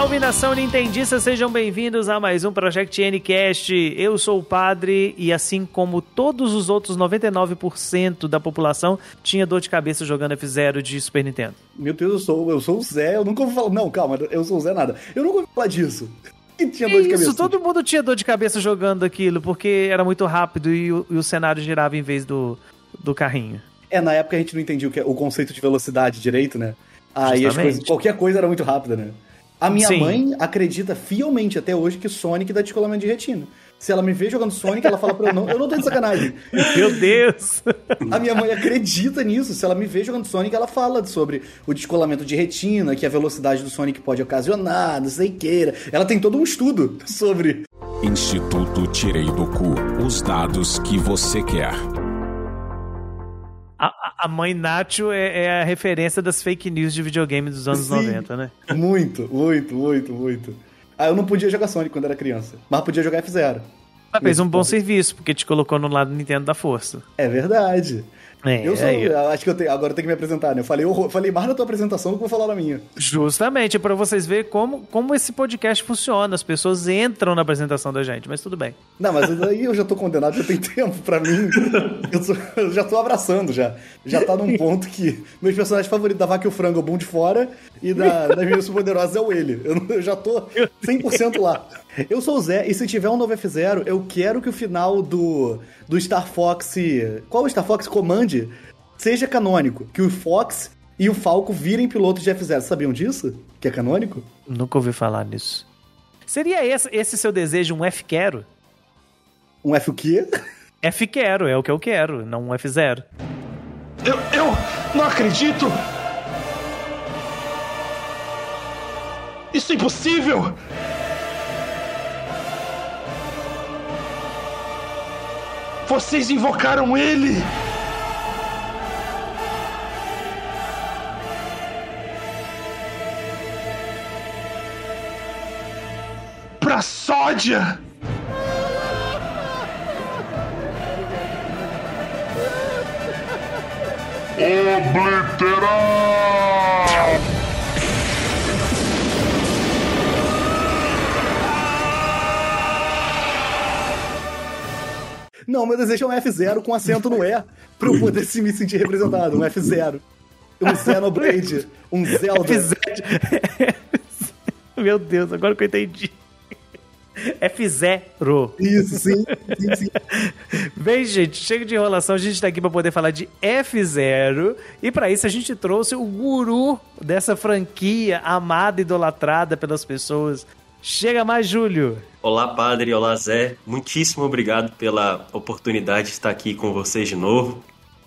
Salve nação Nintendista, sejam bem-vindos a mais um Project Ncast. Eu sou o Padre e assim como todos os outros 99% da população, tinha dor de cabeça jogando F-Zero de Super Nintendo. Meu Deus, eu sou, eu sou o Zé, eu nunca ouvi falar. Não, calma, eu sou o Zé nada. Eu nunca ouvi falar disso. Que tinha dor de cabeça. Isso, todo mundo tinha dor de cabeça jogando aquilo, porque era muito rápido e o, e o cenário girava em vez do, do carrinho. É, na época a gente não entendia o, que, é, o conceito de velocidade direito, né? Aí as coisas, qualquer coisa era muito rápida, né? A minha Sim. mãe acredita fielmente até hoje que Sonic dá descolamento de retina. Se ela me vê jogando Sonic, ela fala pra eu não, eu não tô de sacanagem. Meu Deus! A minha mãe acredita nisso. Se ela me vê jogando Sonic, ela fala sobre o descolamento de retina, que a velocidade do Sonic pode ocasionar, não sei queira. Ela tem todo um estudo sobre. Instituto Tirei do Cu os dados que você quer. A, a mãe Nacho é, é, a referência das fake news de videogame dos anos Sim, 90, né? Muito, muito, muito, muito. Ah, eu não podia jogar Sonic quando era criança, mas podia jogar F-Zero. Mas fez um bom serviço, porque te colocou no lado Nintendo da força. É verdade. É, eu sou, é, acho que eu tenho, agora eu tenho que me apresentar, né? Eu falei, eu falei mais na tua apresentação do que vou falar na minha. Justamente, para vocês verem como, como esse podcast funciona. As pessoas entram na apresentação da gente, mas tudo bem. Não, mas aí eu já tô condenado, já tem tempo para mim. Eu, sou, eu, já tô abraçando já. Já tá num ponto que meus personagens favoritos da Vaca e o Frango é o Bom de Fora e da, das minhas poderosas é o ele. Eu, eu já tô 100% lá. Eu sou o Zé, e se tiver um novo F0, eu quero que o final do, do Star Fox. Qual o Star Fox Command? Seja canônico. Que o Fox e o Falco virem pilotos de F0. Sabiam disso? Que é canônico? Nunca ouvi falar nisso. Seria esse, esse seu desejo um F quero? Um F o quê? F quero, é o que eu quero, não um F0. Eu, eu não acredito! Isso é impossível! Vocês invocaram ele! Pra sódia! Obliterar! Não, meu desejo é um F0 com acento no E, pra eu poder se me sentir representado. Um F0. Um Xenoblade. Um Zelda. F0. Meu Deus, agora que eu entendi. F0. Isso, sim. sim, sim. Bem, gente, chega de enrolação. A gente tá aqui para poder falar de F0. E para isso a gente trouxe o guru dessa franquia amada e idolatrada pelas pessoas. Chega mais, Júlio. Olá, padre. Olá, Zé. Muitíssimo obrigado pela oportunidade de estar aqui com vocês de novo.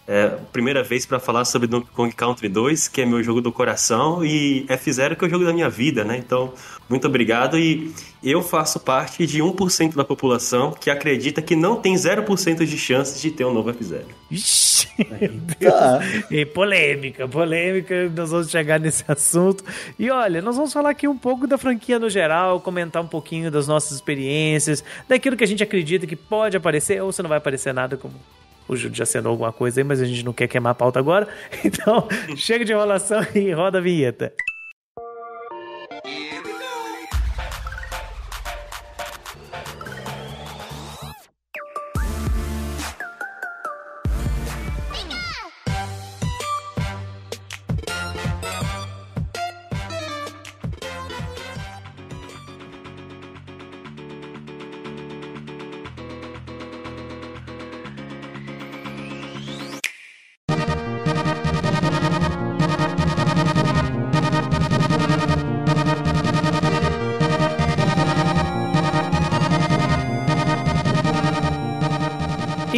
É primeira vez para falar sobre Donkey Kong Country 2, que é meu jogo do coração, e F0, que é o jogo da minha vida, né? Então, muito obrigado. E eu faço parte de 1% da população que acredita que não tem 0% de chances de ter um novo F0. Ixi, ah. e polêmica, polêmica. Nós vamos chegar nesse assunto. E olha, nós vamos falar aqui um pouco da franquia no geral, comentar um pouquinho das nossas experiências, daquilo que a gente acredita que pode aparecer, ou se não vai aparecer nada como o Júlio já sendo alguma coisa aí, mas a gente não quer queimar a pauta agora. Então, chega de enrolação e roda a vinheta.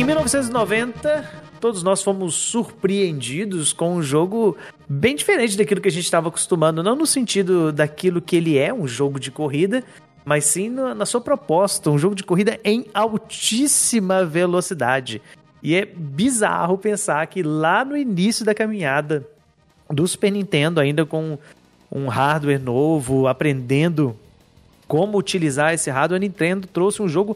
Em 1990, todos nós fomos surpreendidos com um jogo bem diferente daquilo que a gente estava acostumando, não no sentido daquilo que ele é, um jogo de corrida, mas sim na sua proposta, um jogo de corrida em altíssima velocidade. E é bizarro pensar que lá no início da caminhada do Super Nintendo, ainda com um hardware novo, aprendendo como utilizar esse hardware, a Nintendo trouxe um jogo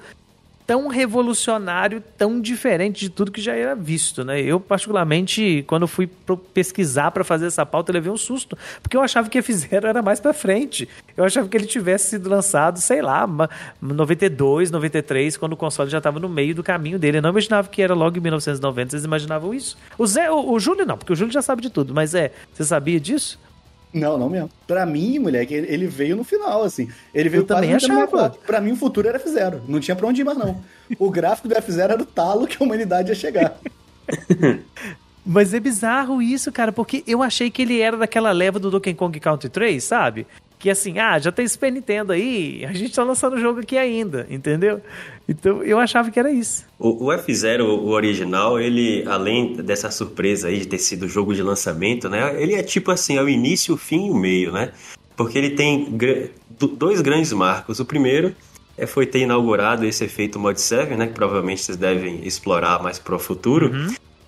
tão revolucionário, tão diferente de tudo que já era visto, né? Eu, particularmente, quando fui pesquisar para fazer essa pauta, levei um susto, porque eu achava que F-Zero era mais para frente. Eu achava que ele tivesse sido lançado, sei lá, ma- 92, 93, quando o console já estava no meio do caminho dele. Eu não imaginava que era logo em 1990. Vocês imaginavam isso? O Zé, o, o Júlio não, porque o Júlio já sabe de tudo, mas é, você sabia disso? Não, não mesmo. Pra mim, moleque, ele ele veio no final, assim. Ele veio Eu também achava. 64. Pra mim, o futuro era F0. Não tinha pra onde ir mais, não. O gráfico do F0 era o talo que a humanidade ia chegar. Mas é bizarro isso, cara, porque eu achei que ele era daquela leva do Donkey Kong Country 3, sabe? Que assim, ah, já tem Super Nintendo aí, a gente tá lançando o jogo aqui ainda, entendeu? Então eu achava que era isso. O, o F-Zero, o original, ele, além dessa surpresa aí de ter sido o jogo de lançamento, né? Ele é tipo assim, é o início, o fim e o meio, né? Porque ele tem do- dois grandes marcos. O primeiro é, foi ter inaugurado esse efeito Mod 7, né? Que provavelmente vocês devem explorar mais pro futuro.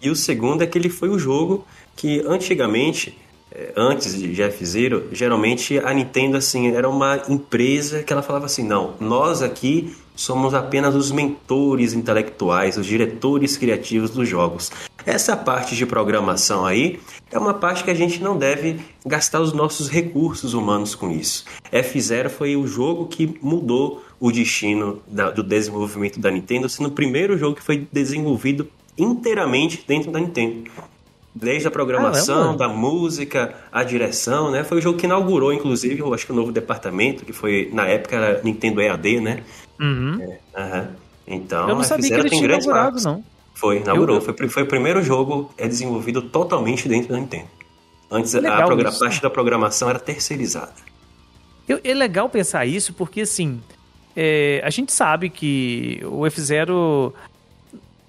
E o segundo é que ele foi o jogo que antigamente, antes de F-Zero, geralmente a Nintendo assim era uma empresa que ela falava assim, não, nós aqui somos apenas os mentores intelectuais, os diretores criativos dos jogos. Essa parte de programação aí é uma parte que a gente não deve gastar os nossos recursos humanos com isso. F-Zero foi o jogo que mudou o destino da- do desenvolvimento da Nintendo, sendo o primeiro jogo que foi desenvolvido inteiramente dentro da Nintendo. Desde a programação, Caramba. da música, a direção, né? Foi o jogo que inaugurou, inclusive, eu acho que o novo departamento, que foi, na época, era Nintendo EAD, né? Uhum. Aham. Então, eu não sabia que ele tem tinha grandes inaugurado, não. Foi, inaugurou. Eu- Foi, foi o primeiro jogo é desenvolvido totalmente dentro da Nintendo. Antes, a, progra- parte da programação era terceirizada. Eu- é legal pensar isso porque, assim, é, a gente sabe que o F-Zero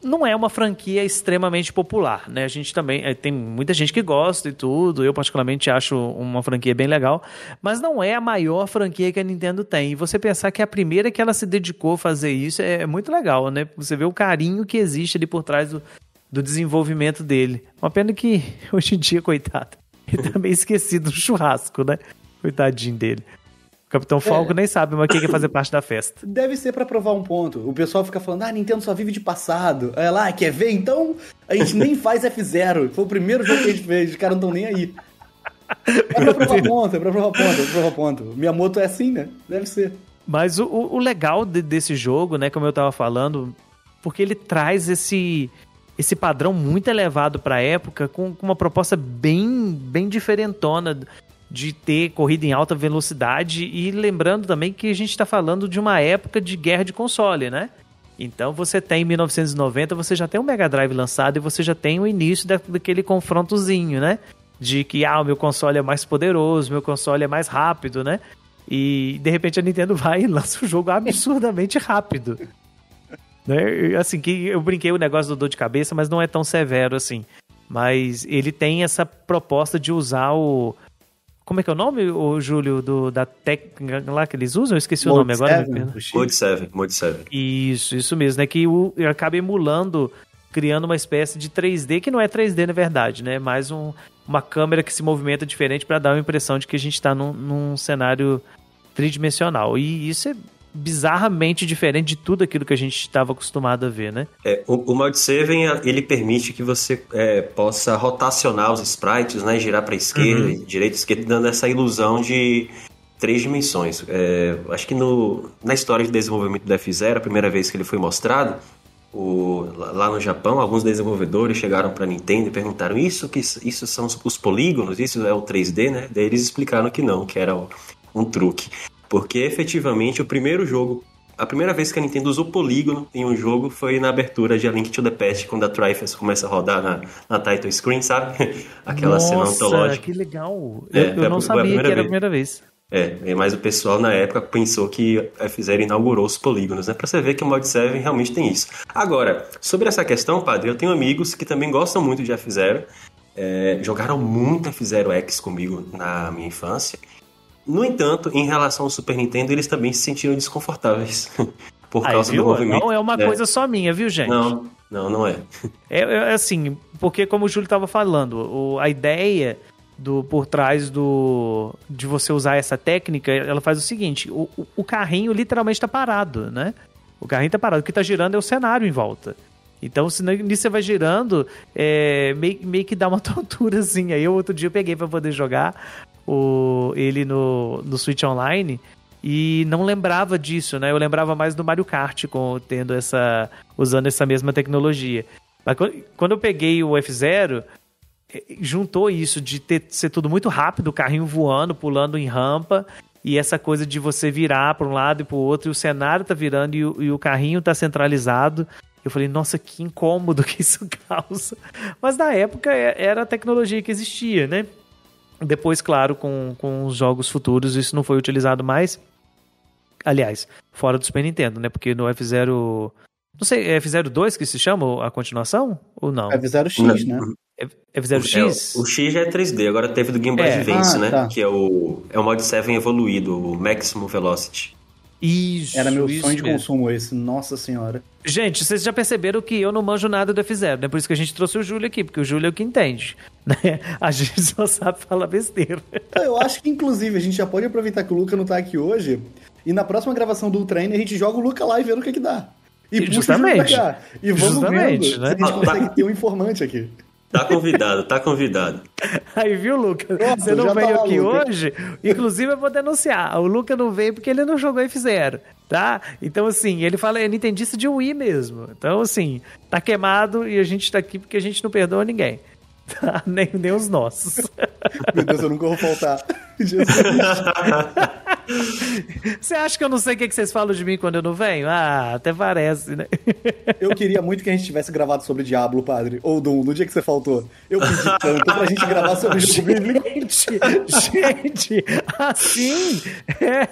não é uma franquia extremamente popular, né? A gente também é, tem muita gente que gosta e tudo. Eu particularmente acho uma franquia bem legal, mas não é a maior franquia que a Nintendo tem. E você pensar que a primeira que ela se dedicou a fazer isso é, é muito legal, né? Você vê o carinho que existe ali por trás do, do desenvolvimento dele. Uma pena que hoje em dia, coitado, ele tá meio esquecido no churrasco, né? Coitadinho dele. O Capitão Falco nem sabe mais o que é fazer parte da festa. Deve ser pra provar um ponto. O pessoal fica falando, ah, Nintendo só vive de passado. Aí lá, quer ver? Então a gente nem faz F0. Foi o primeiro jogo que a gente fez, os caras não estão nem aí. É pra provar ponto, é pra provar ponto, é pra provar ponto. Miyamoto é assim, né? Deve ser. Mas o, o- legal de- desse jogo, né, como eu tava falando, porque ele traz esse esse padrão muito elevado pra época com, com uma proposta bem bem diferentona de ter corrida em alta velocidade e lembrando também que a gente tá falando de uma época de guerra de console, né? Então você tem em 1990, você já tem o Mega Drive lançado e você já tem o início da- daquele confrontozinho, né? De que ah, o meu console é mais poderoso, meu console é mais rápido, né? E de repente a Nintendo vai e lança um jogo absurdamente rápido. Né? Assim, que eu brinquei o negócio do dor de cabeça, mas não é tão severo assim. Mas ele tem essa proposta de usar o. Como é que é o nome, o Júlio, do, da técnica lá que eles usam? Eu esqueci o nome agora. Seven. Mode 7, Mode 7. Isso, isso mesmo, né? Que o, acaba emulando, criando uma espécie de 3D, que não é 3D na verdade, né? Mais um, uma câmera que se movimenta diferente para dar uma impressão de que a gente está num, num cenário tridimensional. E isso é bizarramente diferente de tudo aquilo que a gente estava acostumado a ver, né? É, o, o 7 ele permite que você é, possa rotacionar os sprites, né, girar para esquerda, Uhum. direita, esquerda, dando essa ilusão de três dimensões. É, acho que no, na história de desenvolvimento do F-Zero, a primeira vez que ele foi mostrado, o- lá no Japão, alguns desenvolvedores chegaram para a Nintendo e perguntaram: isso que isso são os, os polígonos, isso é o 3D, né? Daí eles explicaram que não, que era um truque. Porque efetivamente o primeiro jogo, a primeira vez que a Nintendo usou polígono em um jogo foi na abertura de A Link to the Past, quando a Triforce começa a rodar na, na title screen, sabe? Aquela cena Nossa, antológica. que legal. É, eu eu a- não a sabia que primeira era a vez. primeira vez. É, mas o pessoal na época pensou que a F-Zero inaugurou os polígonos, né? Pra você ver que o Mod 7 realmente tem isso. Agora, sobre essa questão, padre, eu tenho amigos que também gostam muito de F-Zero, é, jogaram muito F-Zero X comigo na minha infância. No entanto, em relação ao Super Nintendo, eles também se sentiram desconfortáveis por Aí, causa viu? do movimento. Não é uma né? coisa só minha, viu, gente? Não, não, não é. É, é assim, porque como o Júlio estava falando, o- a ideia do por trás do de você usar essa técnica, ela faz o seguinte: o, o- carrinho literalmente está parado, né? O carrinho tá parado. O que tá girando é o cenário em volta. Então, se nisso você vai girando, é, meio, meio que dá uma tontura, assim. Aí, outro dia, eu peguei pra poder jogar o, ele no, no Switch Online e não lembrava disso, né? Eu lembrava mais do Mario Kart com, tendo essa, usando essa mesma tecnologia. Mas quando eu peguei o F0, é, juntou isso de ter, ser tudo muito rápido, o carrinho voando, pulando em rampa, e essa coisa de você virar para um lado e para o outro, e o cenário tá virando e o, e o carrinho tá centralizado. Eu falei, nossa, que incômodo que isso causa. Mas na época é, era a tecnologia que existia, né? Depois, claro, com, com os jogos futuros, isso não foi utilizado mais. Aliás, fora do Super Nintendo, né? Porque no F0. Não sei, é F02 que se chama a continuação? Ou não? F0X, né? É F0X? É, o X já é 3D, agora teve do Game Boy É. Advance, Ah, né? tá. Que é o, é o Mod 7 evoluído, o Maximum Velocity. Isso. Era meu isso sonho de mesmo. consumo esse, nossa senhora. Gente, vocês já perceberam que eu não manjo nada do F0, né? Por isso que a gente trouxe o Júlio aqui, porque o Júlio é o que entende. Né? A gente só sabe falar besteira. Eu acho que, inclusive, a gente já pode aproveitar que o Luca não tá aqui hoje, e na próxima gravação do Trainer a gente joga o Luca lá e vê o que é que dá. E Justamente. E vamos Justamente, vendo né? se a gente consegue ter um informante aqui. Tá convidado, tá convidado. Aí, viu, Luca? Pronto, Você não tá veio aqui Luca. hoje, inclusive eu vou denunciar. O Luca não veio porque ele não jogou F0, tá? Então, assim, ele fala, é nintendista de Wii mesmo. Então, assim, tá queimado e a gente tá aqui porque a gente não perdoa ninguém. Tá? Nem, nem os nossos. Meu Deus, eu nunca vou faltar. Jesus. Você acha que eu não sei o que vocês falam de mim quando eu não venho? Ah, até parece, né? Eu queria muito que a gente tivesse gravado sobre Diablo, padre. Ou Doom, no dia que você faltou. Eu pedi tanto pra gente gravar sobre o jogo bíblico. Gente, gente, assim. É,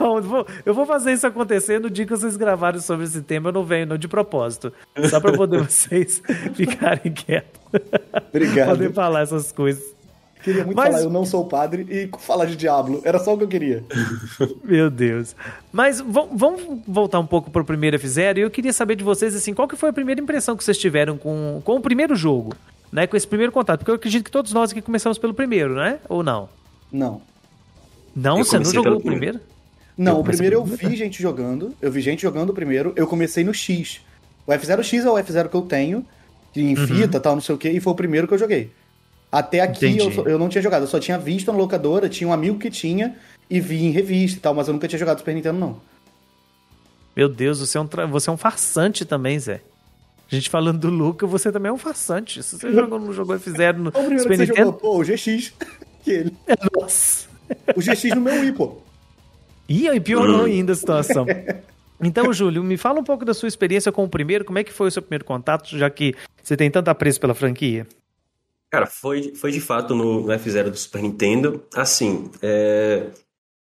não, eu vou, eu vou fazer isso acontecer no dia que vocês gravarem sobre esse tema. Eu não venho, não, de propósito. Só pra poder vocês ficarem quietos. Obrigado. Poder falar essas coisas. Queria muito Mas- falar, eu não sou padre, e falar de Diablo. Era só o que eu queria. Meu Deus. Mas vamos voltar um pouco pro primeiro F0 e eu queria saber de vocês, assim, qual que foi a primeira impressão que vocês tiveram com, com o primeiro jogo? Né, com esse primeiro contato, porque eu acredito que todos nós aqui começamos pelo primeiro, né? Ou não? Não. Não, Eu você não jogou pelo o primeiro? Não, Eu o primeiro eu vi gente jogando. Eu vi gente jogando o primeiro. Eu comecei no X. O F0X é o F0 que eu tenho, em Uhum. fita tal, não sei o que, e foi o primeiro que eu joguei. Até aqui eu, eu não tinha jogado, eu só tinha visto na locadora, tinha um amigo que tinha, e vi em revista e tal, mas eu nunca tinha jogado Super Nintendo, não. Meu Deus, você é um, você é um farsante também, Zé. A gente falando do Luca, você também é um farsante. Se você jogou, não jogou F0 no O Super Nintendo... jogou, pô, o GX. que ele. Nossa! O GX no meu Wii, pô. Ih, aí piorou ainda a situação. Então, Júlio, me fala um pouco da sua experiência com o primeiro, como é que foi o seu primeiro contato, já que você tem tanto apreço pela franquia? Cara, foi, foi de fato no, no F0 do Super Nintendo. Assim, é,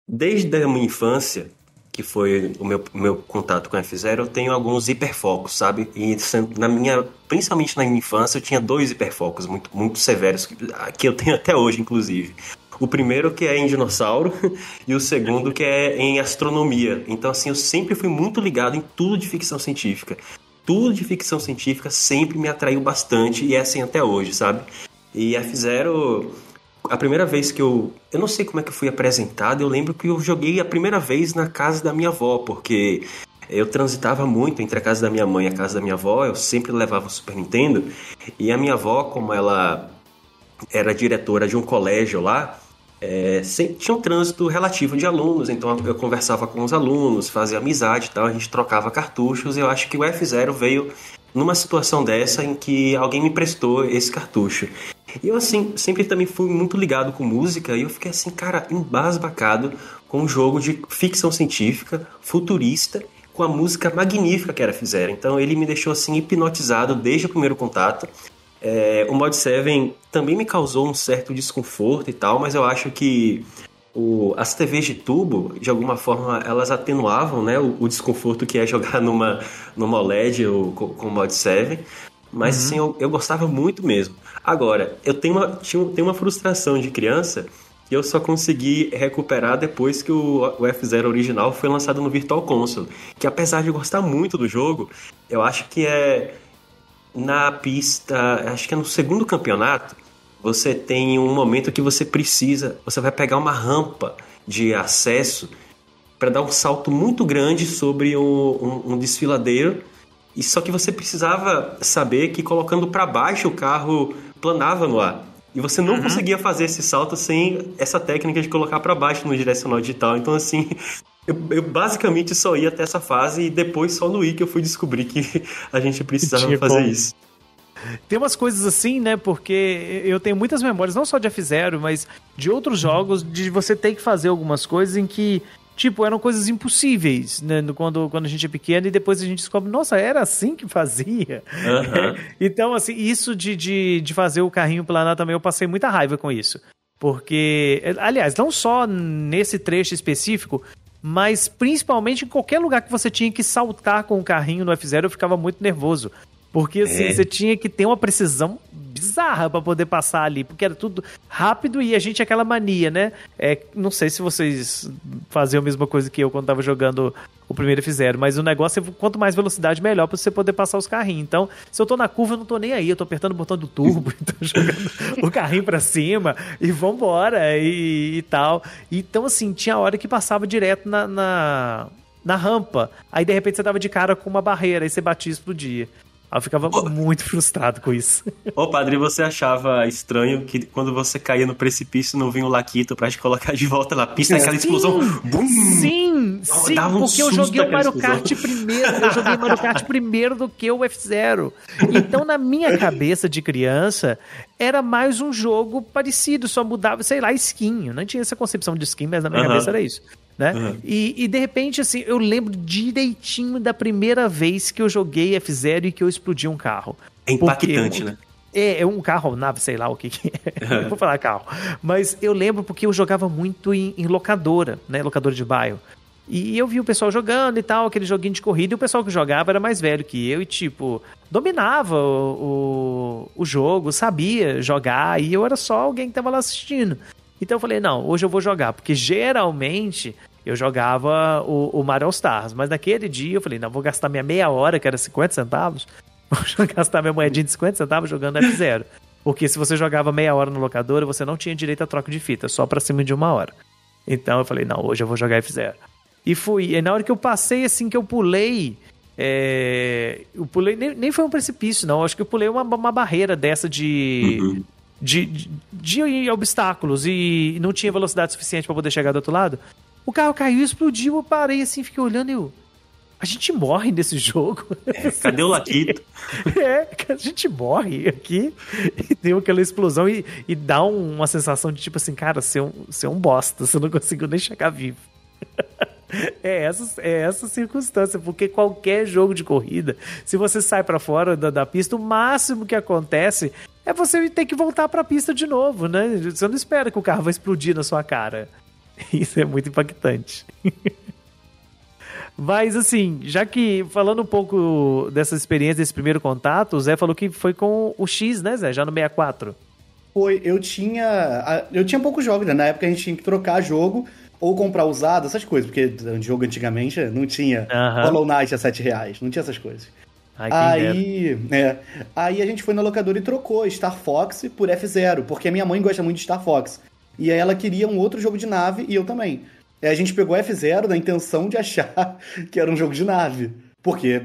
desde a minha infância, que foi o meu, meu contato com o F0, eu tenho alguns hiperfocos, sabe? E sendo- na minha, principalmente na minha infância, eu tinha dois hiperfocos muito, muito severos, que, que eu tenho até hoje, inclusive. O primeiro que é em dinossauro e o segundo que é em astronomia. Então, assim, eu sempre fui muito ligado em tudo de ficção científica. Tudo de ficção científica sempre me atraiu bastante e é assim até hoje, sabe? E F0, a primeira vez que eu. Eu não sei como é que eu fui apresentado, eu lembro que eu joguei a primeira vez na casa da minha avó, porque eu transitava muito entre a casa da minha mãe e a casa da minha avó, eu sempre levava o Super Nintendo, e a minha avó, como ela era diretora de um colégio lá, é, tinha um trânsito relativo de alunos, então eu conversava com os alunos, fazia amizade e tal, a gente trocava cartuchos, eu acho que o F0 veio numa situação dessa em que alguém me prestou esse cartucho. E eu, assim, sempre também fui muito ligado com música, e eu fiquei assim, cara, embasbacado com um jogo de ficção científica, futurista, com a música magnífica que era F0. Então ele me deixou, assim, hipnotizado desde o primeiro contato. É, o Mod 7 também me causou um certo desconforto e tal, mas eu acho que o- as TVs de tubo, de alguma forma, elas atenuavam né, o, o desconforto que é jogar numa, numa OLED ou com, com o Mod 7. Mas assim, eu, eu gostava muito mesmo. Agora, eu tenho uma, tinha, tenho uma frustração de criança que eu só consegui recuperar depois que o, o F0 original foi lançado no Virtual Console. Que apesar de eu gostar muito do jogo, eu acho que é na pista, acho que é no segundo campeonato, você tem um momento que você precisa, você vai pegar uma rampa de acesso para dar um salto muito grande sobre um, um, um desfiladeiro. E só que você precisava saber que colocando para baixo o carro planava no ar. E você não uhum. conseguia fazer esse salto sem essa técnica de colocar para baixo no direcional digital. Então, assim, eu, eu, basicamente só ia até essa fase e depois só no Wii que eu fui descobrir que a gente precisava fazer como. isso. Tem umas coisas assim, né? Porque eu tenho muitas memórias, não só de F-Zero, mas de outros jogos, de você ter que fazer algumas coisas em que tipo, eram coisas impossíveis, né? Quando, quando a gente é pequeno e depois a gente descobre, nossa, era assim que fazia. Uhum. então, assim, isso de, de, de fazer o carrinho planar também, eu passei muita raiva com isso. Porque, aliás, não só nesse trecho específico, mas principalmente em qualquer lugar que você tinha que saltar com o carrinho no F0, eu ficava muito nervoso. Porque assim, é. você tinha que ter uma precisão bizarra para poder passar ali, porque era tudo rápido e a gente aquela mania, né? É, não sei se vocês faziam a mesma coisa que eu quando tava jogando o primeiro fizeram, mas o negócio é quanto mais velocidade melhor para você poder passar os carrinhos. Então, se eu tô na curva, eu não tô nem aí, eu tô apertando o botão do turbo, tô jogando o carrinho para cima e vambora e, e tal. Então, assim, tinha hora que passava direto na, na na rampa. Aí de repente você tava de cara com uma barreira, aí você batia e explodia. Eu ficava oh. muito frustrado com isso. Ô, padre, você achava estranho que quando você caía no precipício não vinha o Laquito pra te colocar de volta na pista, aquela explosão. Bum! Sim, sim, um porque eu joguei o Mario Kart primeiro, eu joguei Mario Kart primeiro do que o F-Zero. Então, na minha cabeça de criança, era mais um jogo parecido, só mudava, sei lá, skin. Eu não tinha essa concepção de skin, mas na minha cabeça era isso né? Uhum. E, e, de repente, assim, eu lembro direitinho da primeira vez que eu joguei F0 e que eu explodi um carro. É impactante, porque, né? É, é um carro, nave, sei lá o que, que é. Vou falar carro. Mas eu lembro porque eu jogava muito em, em locadora, né? Locadora de bairro. E eu vi o pessoal jogando e tal, aquele joguinho de corrida, e o pessoal que jogava era mais velho que eu e, tipo, dominava o, o, o jogo, sabia jogar, e eu era só alguém que tava lá assistindo. Então eu falei, não, hoje eu vou jogar, porque geralmente eu jogava o, o Mario All Stars, mas naquele dia eu falei, não, vou gastar minha meia hora, que era 50 centavos, vou gastar minha moedinha de 50 centavos jogando F0. Porque se você jogava meia hora no locador, você não tinha direito a troca de fita, só pra cima de uma hora. Então eu falei, não, hoje eu vou jogar F0. E fui. E na hora que eu passei, assim, que eu pulei. É, eu pulei. Nem, nem foi um precipício, não. Acho que eu pulei uma, uma barreira dessa de. Uhum de, de, de obstáculos e não tinha velocidade suficiente para poder chegar do outro lado. O carro caiu, explodiu, eu parei assim, fiquei olhando e eu. A gente morre nesse jogo. É, cadê o Laquito? é, a gente morre aqui e deu aquela explosão e, e dá um, uma sensação de tipo assim, cara, você é um, você é um bosta, você não conseguiu nem chegar vivo. É essa, é essa circunstância, porque qualquer jogo de corrida, se você sai para fora da, da, pista, o máximo que acontece é você ter que voltar para a pista de novo, né? Você não espera que o carro vai explodir na sua cara. Isso é muito impactante. Mas assim, já que falando um pouco dessa experiência, desse primeiro contato, o Zé falou que foi com o X, né, Zé? Já no 64. Foi, eu tinha. Eu tinha poucos jogos, né? Na época a gente tinha que trocar jogo ou comprar usado, essas coisas, porque jogo antigamente não tinha uhum. Hollow Knight a 7 reais, não tinha essas coisas. Ai, aí, é, aí a gente foi na locadora e trocou Star Fox por F0, porque a minha mãe gosta muito de Star Fox. E aí ela queria um outro jogo de nave e eu também. Aí a gente pegou F0 na intenção de achar que era um jogo de nave. Porque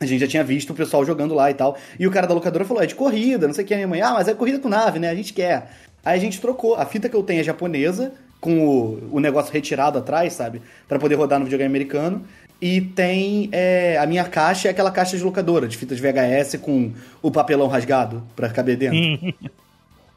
a gente já tinha visto o pessoal jogando lá e tal. E o cara da locadora falou: é de corrida, não sei o que. A minha mãe, ah, mas é corrida com nave, né? A gente quer. Aí a gente trocou. A fita que eu tenho é japonesa, com o, o negócio retirado atrás, sabe? para poder rodar no videogame americano. E tem é, a minha caixa, é aquela caixa de locadora, de fitas VHS com o papelão rasgado pra caber dentro.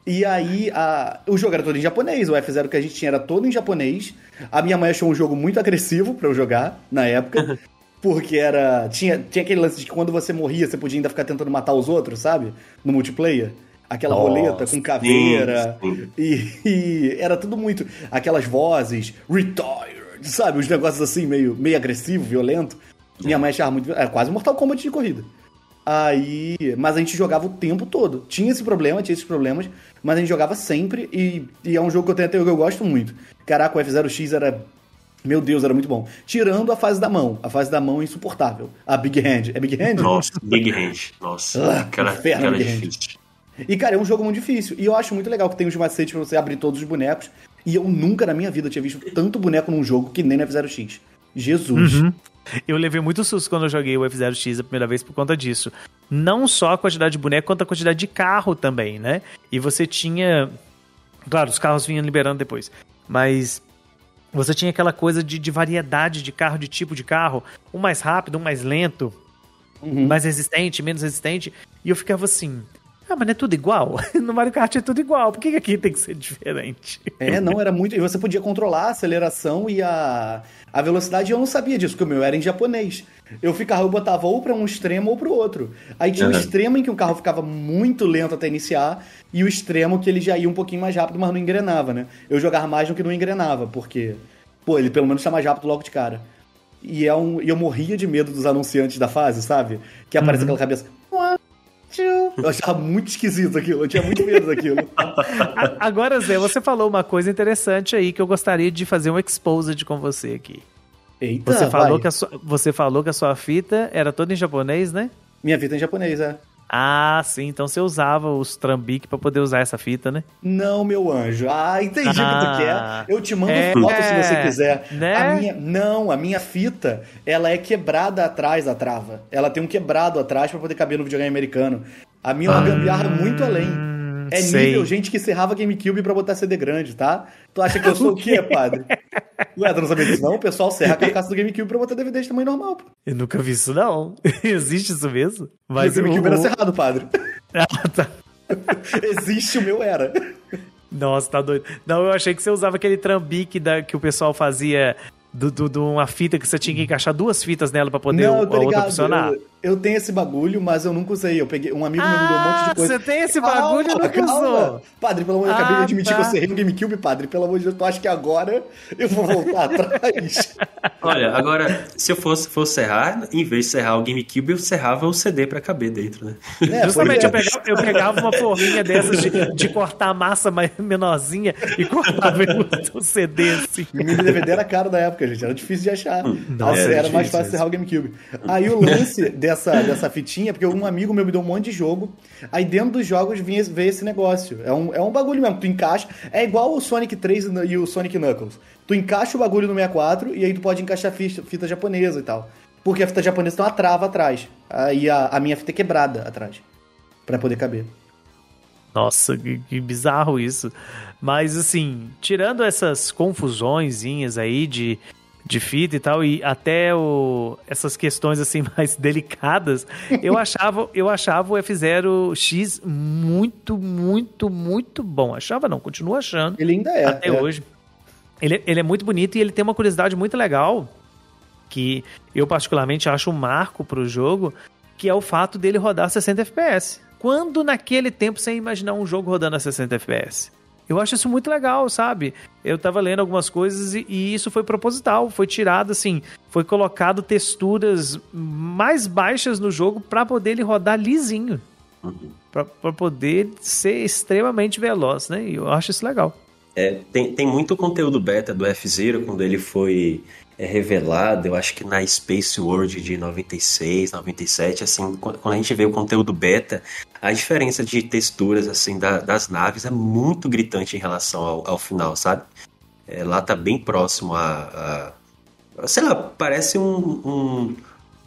e aí, a, o jogo era todo em japonês, o F0 que a gente tinha era todo em japonês. A minha mãe achou um jogo muito agressivo para eu jogar na época. porque era. Tinha, tinha aquele lance de que quando você morria, você podia ainda ficar tentando matar os outros, sabe? No multiplayer. Aquela Nossa, roleta com caveira. Sim, sim. E, e, era tudo muito. Aquelas vozes. Retire! sabe? Os negócios assim, meio, meio agressivo, violento. Minha mãe achava muito. Era quase Mortal Kombat de corrida. Aí. Mas a gente jogava o tempo todo. Tinha esse problema, tinha esses problemas, mas a gente jogava sempre e, e é um jogo que eu tenho até que eu gosto muito. Caraca, o F0X era. Meu Deus, era muito bom. Tirando a fase da mão. A fase da mão é insuportável. A Big Hand. É Big Hand? Nossa, Big Hand. Nossa. Ah, cara, inferno, cara Big Hand. E, cara, é um jogo muito difícil. E eu acho muito legal que tem os macetes pra você abrir todos os bonecos E eu nunca na minha vida tinha visto tanto boneco num jogo que nem no F0X. Jesus. Uhum. Eu levei muito susto quando eu joguei o F0X a primeira vez por conta disso. Não só a quantidade de boneco, quanto a quantidade de carro também, né? E você tinha. Claro, os carros vinham liberando depois. Mas você tinha aquela coisa de, de variedade de carro, de tipo de carro. Um mais rápido, um mais lento, Uhum. mais resistente, menos resistente. E eu ficava assim. Ah, mas não é tudo igual? No Mario Kart é tudo igual. Por que que aqui tem que ser diferente? É, não, era muito. E você podia controlar a aceleração e a, a velocidade. E eu não sabia disso, porque o meu era em japonês. Eu ficava, eu botava ou pra um extremo ou pro outro. Aí tinha o Uhum. extremo em que o carro ficava muito lento até iniciar, e o extremo que ele já ia um pouquinho mais rápido, mas não engrenava, né? Eu jogava mais no que não engrenava, porque, pô, ele pelo menos tá mais rápido logo de cara. E, é um, e eu morria de medo dos anunciantes da fase, sabe? Que aparece aquela cabeça. Eu achava muito esquisito aquilo, eu tinha muito medo daquilo. Agora, Zé, você falou uma coisa interessante aí que eu gostaria de fazer um exposed com você aqui. Eita, Você falou, vai. que a sua, você falou que a sua fita era toda em japonês, né? Minha vida é em japonês, é. Ah, sim. Então você usava os trambique pra poder usar essa fita, né? Não, meu anjo. Ah, entendi o que Ah, tu quer. Eu te mando é, foto se você quiser. né? A minha, não, a minha fita, ela é quebrada atrás da trava. Ela tem um quebrado atrás pra poder caber no videogame americano. A minha é uma gambiarra muito além. É sei. nível gente que serrava GameCube pra botar CD grande, tá? Tu acha que eu sou o quê, padre? Ué, tu não sabia disso não? O pessoal serra a carcaça do GameCube pra botar DVD de tamanho normal, pô. Eu nunca vi isso, não. Existe isso mesmo? Mas o GameCube o- era serrado, padre. Ah, tá. Existe, o meu era. Nossa, tá doido. Não, eu achei que você usava aquele trambique da, que o pessoal fazia de do, do, uma fita que você tinha que encaixar duas fitas nela pra poder não, o- eu a outra funcionar. Eu, eu tenho esse bagulho, mas eu nunca usei. Eu peguei um amigo meu me deu um monte Ah, de coisa. você tem esse bagulho e nunca calma. usou. Padre, pelo amor de Deus, eu acabei de Ah, admitir tá. que eu serrei no GameCube, padre. Pelo amor de Deus, tu acha que agora eu vou voltar atrás? Olha, agora, se eu fosse, fosse serrar, em vez de serrar o GameCube, eu serrava o CD pra caber dentro, né? É, Justamente, eu é. pegava, eu pegava uma forrinha dessas de, de cortar massa mais menorzinha e cortava o CD assim. Mini DVD era caro da época, gente. Era difícil de achar. Nossa, era era mais fácil serrar o GameCube. Aí o lance dessa, dessa fitinha, porque um amigo meu me deu um monte de jogo. Aí dentro dos jogos vinha, veio esse negócio. É um, é um bagulho mesmo. Tu encaixa. É igual o Sonic 3 e o Sonic Knuckles. Tu encaixa o bagulho no 64 e aí tu pode encaixar fita, fita japonesa e tal. Porque a fita japonesa tem uma trava atrás. Aí a, a minha fita é quebrada atrás. Pra poder caber. Nossa, que, que bizarro isso. Mas assim, tirando essas confusõezinhas aí de, de fita e tal, e até o, essas questões assim mais delicadas, eu achava, eu achava o F0X muito, muito, muito bom. Achava não, continuo achando. Ele ainda é. até é. hoje. Ele, ele é muito bonito e ele tem uma curiosidade muito legal que eu particularmente acho um marco pro jogo, que é o fato dele rodar 60 FPS. Quando naquele tempo você ia imaginar um jogo rodando a 60 FPS? Eu acho isso muito legal, sabe? Eu tava lendo algumas coisas e, e isso foi proposital, foi tirado assim, foi colocado texturas mais baixas no jogo para poder ele rodar lisinho. Pra pra poder ser extremamente veloz, né? E eu acho isso legal. É, tem, tem muito conteúdo beta do F-Zero quando ele foi é, revelado, eu acho que na Space World de 96, 97, assim, quando a gente vê o conteúdo beta, a diferença de texturas, assim, da- das naves é muito gritante em relação ao, ao final, sabe? É, lá tá bem próximo a, a- sei lá, parece um, um-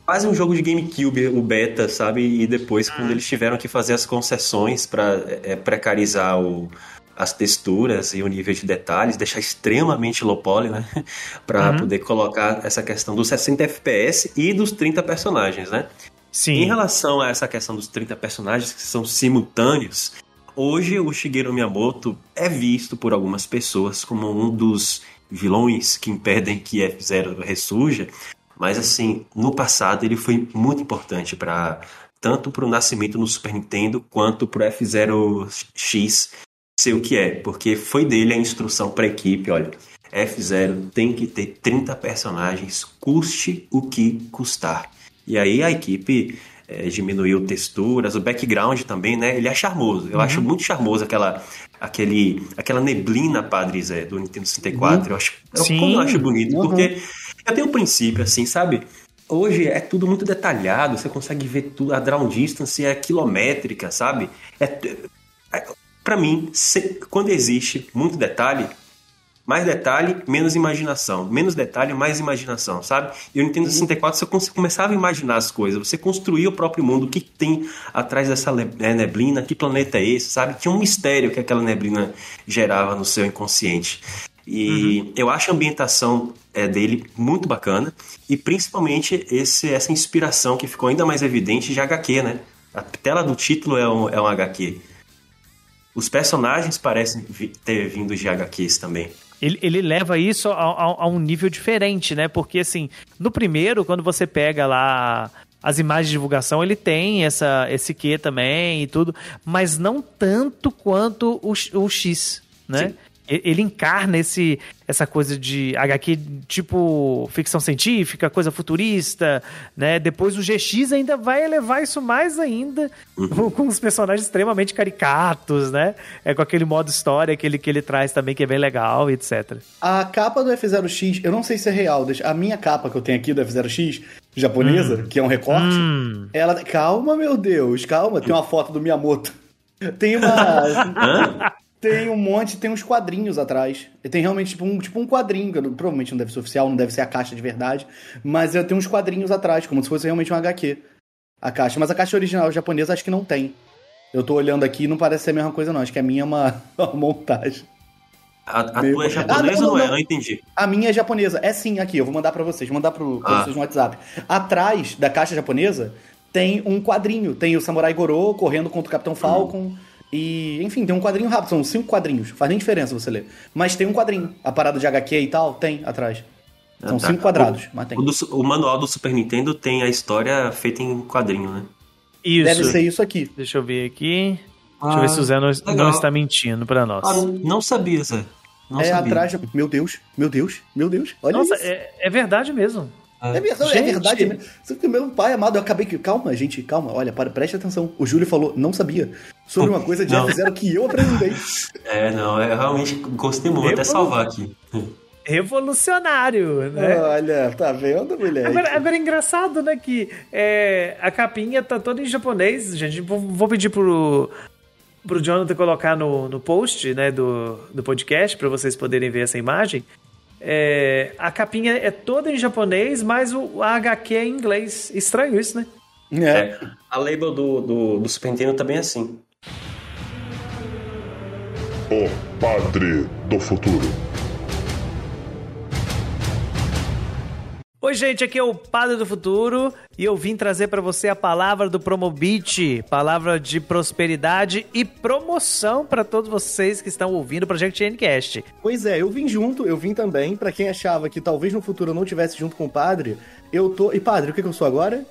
quase um jogo de GameCube, o beta, sabe? E depois, quando eles tiveram que fazer as concessões para precarizar o, as texturas e o nível de detalhes, deixar extremamente low poly, né? para uhum. poder colocar essa questão dos 60 FPS e dos 30 personagens, né? Sim. Em relação a essa questão dos 30 personagens que são simultâneos, hoje o Shigeru Miyamoto é visto por algumas pessoas como um dos vilões que impedem que F0 ressurja, mas assim, no passado ele foi muito importante para tanto para o nascimento no Super Nintendo quanto para o F0X, sei o que é, porque foi dele a instrução para a equipe, olha, F0 tem que ter 30 personagens, custe o que custar. E aí a equipe é, diminuiu texturas, o background também, né? Ele é charmoso. Eu uhum. acho muito charmoso aquela, aquele, aquela neblina, Padre Zé, do Nintendo 64. Uhum. Eu acho, Sim. como eu acho bonito, uhum. porque eu tenho um princípio, assim, sabe? Hoje é tudo muito detalhado, você consegue ver tudo, a draw distance é quilométrica, sabe? É, é para mim, quando existe muito detalhe, mais detalhe, menos imaginação. Menos detalhe, mais imaginação, sabe? E o Nintendo 64 você começava a imaginar as coisas, você construía o próprio mundo, o que tem atrás dessa né, neblina, que planeta é esse, sabe? Tinha um mistério que aquela neblina gerava no seu inconsciente. E uhum. eu acho a ambientação é, dele muito bacana, e principalmente esse, essa inspiração que ficou ainda mais evidente de HQ, né? A tela do título é um, é um HQ. Os personagens parecem ter vindo de HQs também. Ele, ele leva isso a, a, a, um nível diferente, né? Porque, assim, no primeiro, quando você pega lá as imagens de divulgação, ele tem essa, esse Q também e tudo, mas não tanto quanto o, o X, né? Sim ele encarna esse, essa coisa de HQ tipo ficção científica, coisa futurista, né? Depois o GX ainda vai elevar isso mais ainda, uhum. com os personagens extremamente caricatos, né? É com aquele modo história que ele, que ele traz também, que é bem legal, etc. A capa do F0X, eu não sei se é real, a minha capa que eu tenho aqui do F0X, japonesa, hum. que é um recorte, hum. ela... Calma, meu Deus, calma, tem uma foto do Miyamoto. Tem uma... Tem um monte, tem uns quadrinhos atrás. Tem realmente tipo um, tipo um quadrinho, que provavelmente não deve ser oficial, não deve ser a caixa de verdade, mas tem uns quadrinhos atrás, como se fosse realmente um HQ. A caixa. Mas a caixa original japonesa acho que não tem. Eu tô olhando aqui e não parece ser a mesma coisa, não. Acho que a minha é uma, uma montagem. A, a tua é japonesa ah, não, ou não, é? Eu não entendi. A minha é japonesa. É sim, aqui, eu vou mandar para vocês, vou mandar pro, pra ah. vocês no WhatsApp. Atrás da caixa japonesa tem um quadrinho. Tem o Samurai Goro correndo contra o Capitão Falcon. Hum. E, enfim, tem um quadrinho rápido, são cinco quadrinhos. Faz nem diferença você ler. Mas tem um quadrinho. A parada de HQ e tal, tem atrás. São ah, tá. cinco quadrados, o, mas tem. O, do, o, manual do Super Nintendo tem a história feita em quadrinho, né? Isso. Deve ser isso aqui. Deixa eu ver aqui. Ah, Deixa eu ver se o Zé não, não está mentindo pra nós. Ah, não sabia, Zé. Não é sabia. atrás. Meu Deus, meu Deus, meu Deus. Olha Nossa, isso. É, é verdade mesmo. É, é verdade, é verdade mesmo. Meu pai amado, eu acabei que. Calma, gente, calma, olha, para, preste atenção. O Júlio falou, não sabia. Sobre uma coisa de F0 que eu apresentei. É, não, eu realmente gostei muito, até salvar aqui. Revolucionário, né? Olha, tá vendo, mulher? Agora, agora é engraçado, né, que é, a capinha tá toda em japonês, gente. Vou, vou pedir pro, pro Jonathan colocar no, no post, né, do, do podcast, para vocês poderem ver essa imagem. É, a capinha é toda em japonês, mas o a HQ é em inglês. Estranho isso, né? É. é. A label do, do, do Super Nintendo também é assim. O Padre do Futuro. Oi, gente, aqui é o Padre do Futuro e eu vim trazer para você a palavra do Promobit, palavra de prosperidade e promoção para todos vocês que estão ouvindo o Project Ncast. Pois é, eu vim junto, eu vim também. Para quem achava que talvez no futuro eu não tivesse junto com o Padre, eu tô. E Padre, o que, que eu sou agora?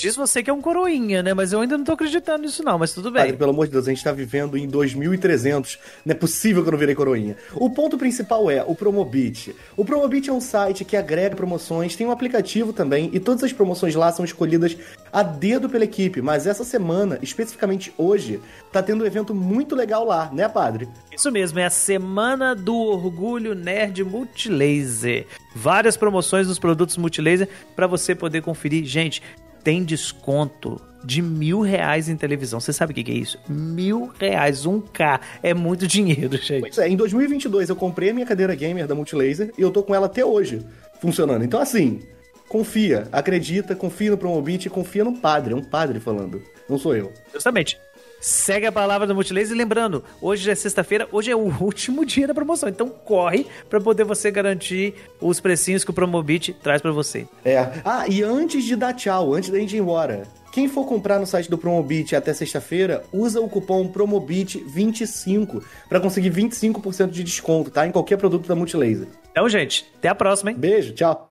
Diz você que é um coroinha, né? Mas eu ainda não tô acreditando nisso não, mas tudo bem. Padre, pelo amor de Deus, a gente tá vivendo em 2300. Não é possível que eu não virei coroinha. O ponto principal é o Promobit. O Promobit é um site que agrega promoções, tem um aplicativo também, e todas as promoções lá são escolhidas a dedo pela equipe. Mas essa semana, especificamente hoje, tá tendo um evento muito legal lá, né, Padre? Isso mesmo, é a Semana do Orgulho Nerd Multilaser. Várias promoções dos produtos Multilaser para você poder conferir. Gente, tem desconto de mil reais em televisão. Você sabe o que é isso? Mil reais, um K. É muito dinheiro, gente. Pois é, em 2022 eu comprei a minha cadeira gamer da Multilaser e eu tô com ela até hoje funcionando. Então, assim, confia, acredita, confia no Promobit, confia no padre. É um padre falando, não sou eu. Justamente. Segue a palavra do Multilaser. E lembrando, hoje é sexta-feira, hoje é o último dia da promoção. Então corre para poder você garantir os precinhos que o Promobit traz para você. É. Ah, e antes de dar tchau, antes da gente ir embora, quem for comprar no site do Promobit até sexta-feira, usa o cupom PROMOBIT25 para conseguir 25% de desconto, tá? Em qualquer produto da Multilaser. Então, gente, até a próxima, hein? Beijo, tchau.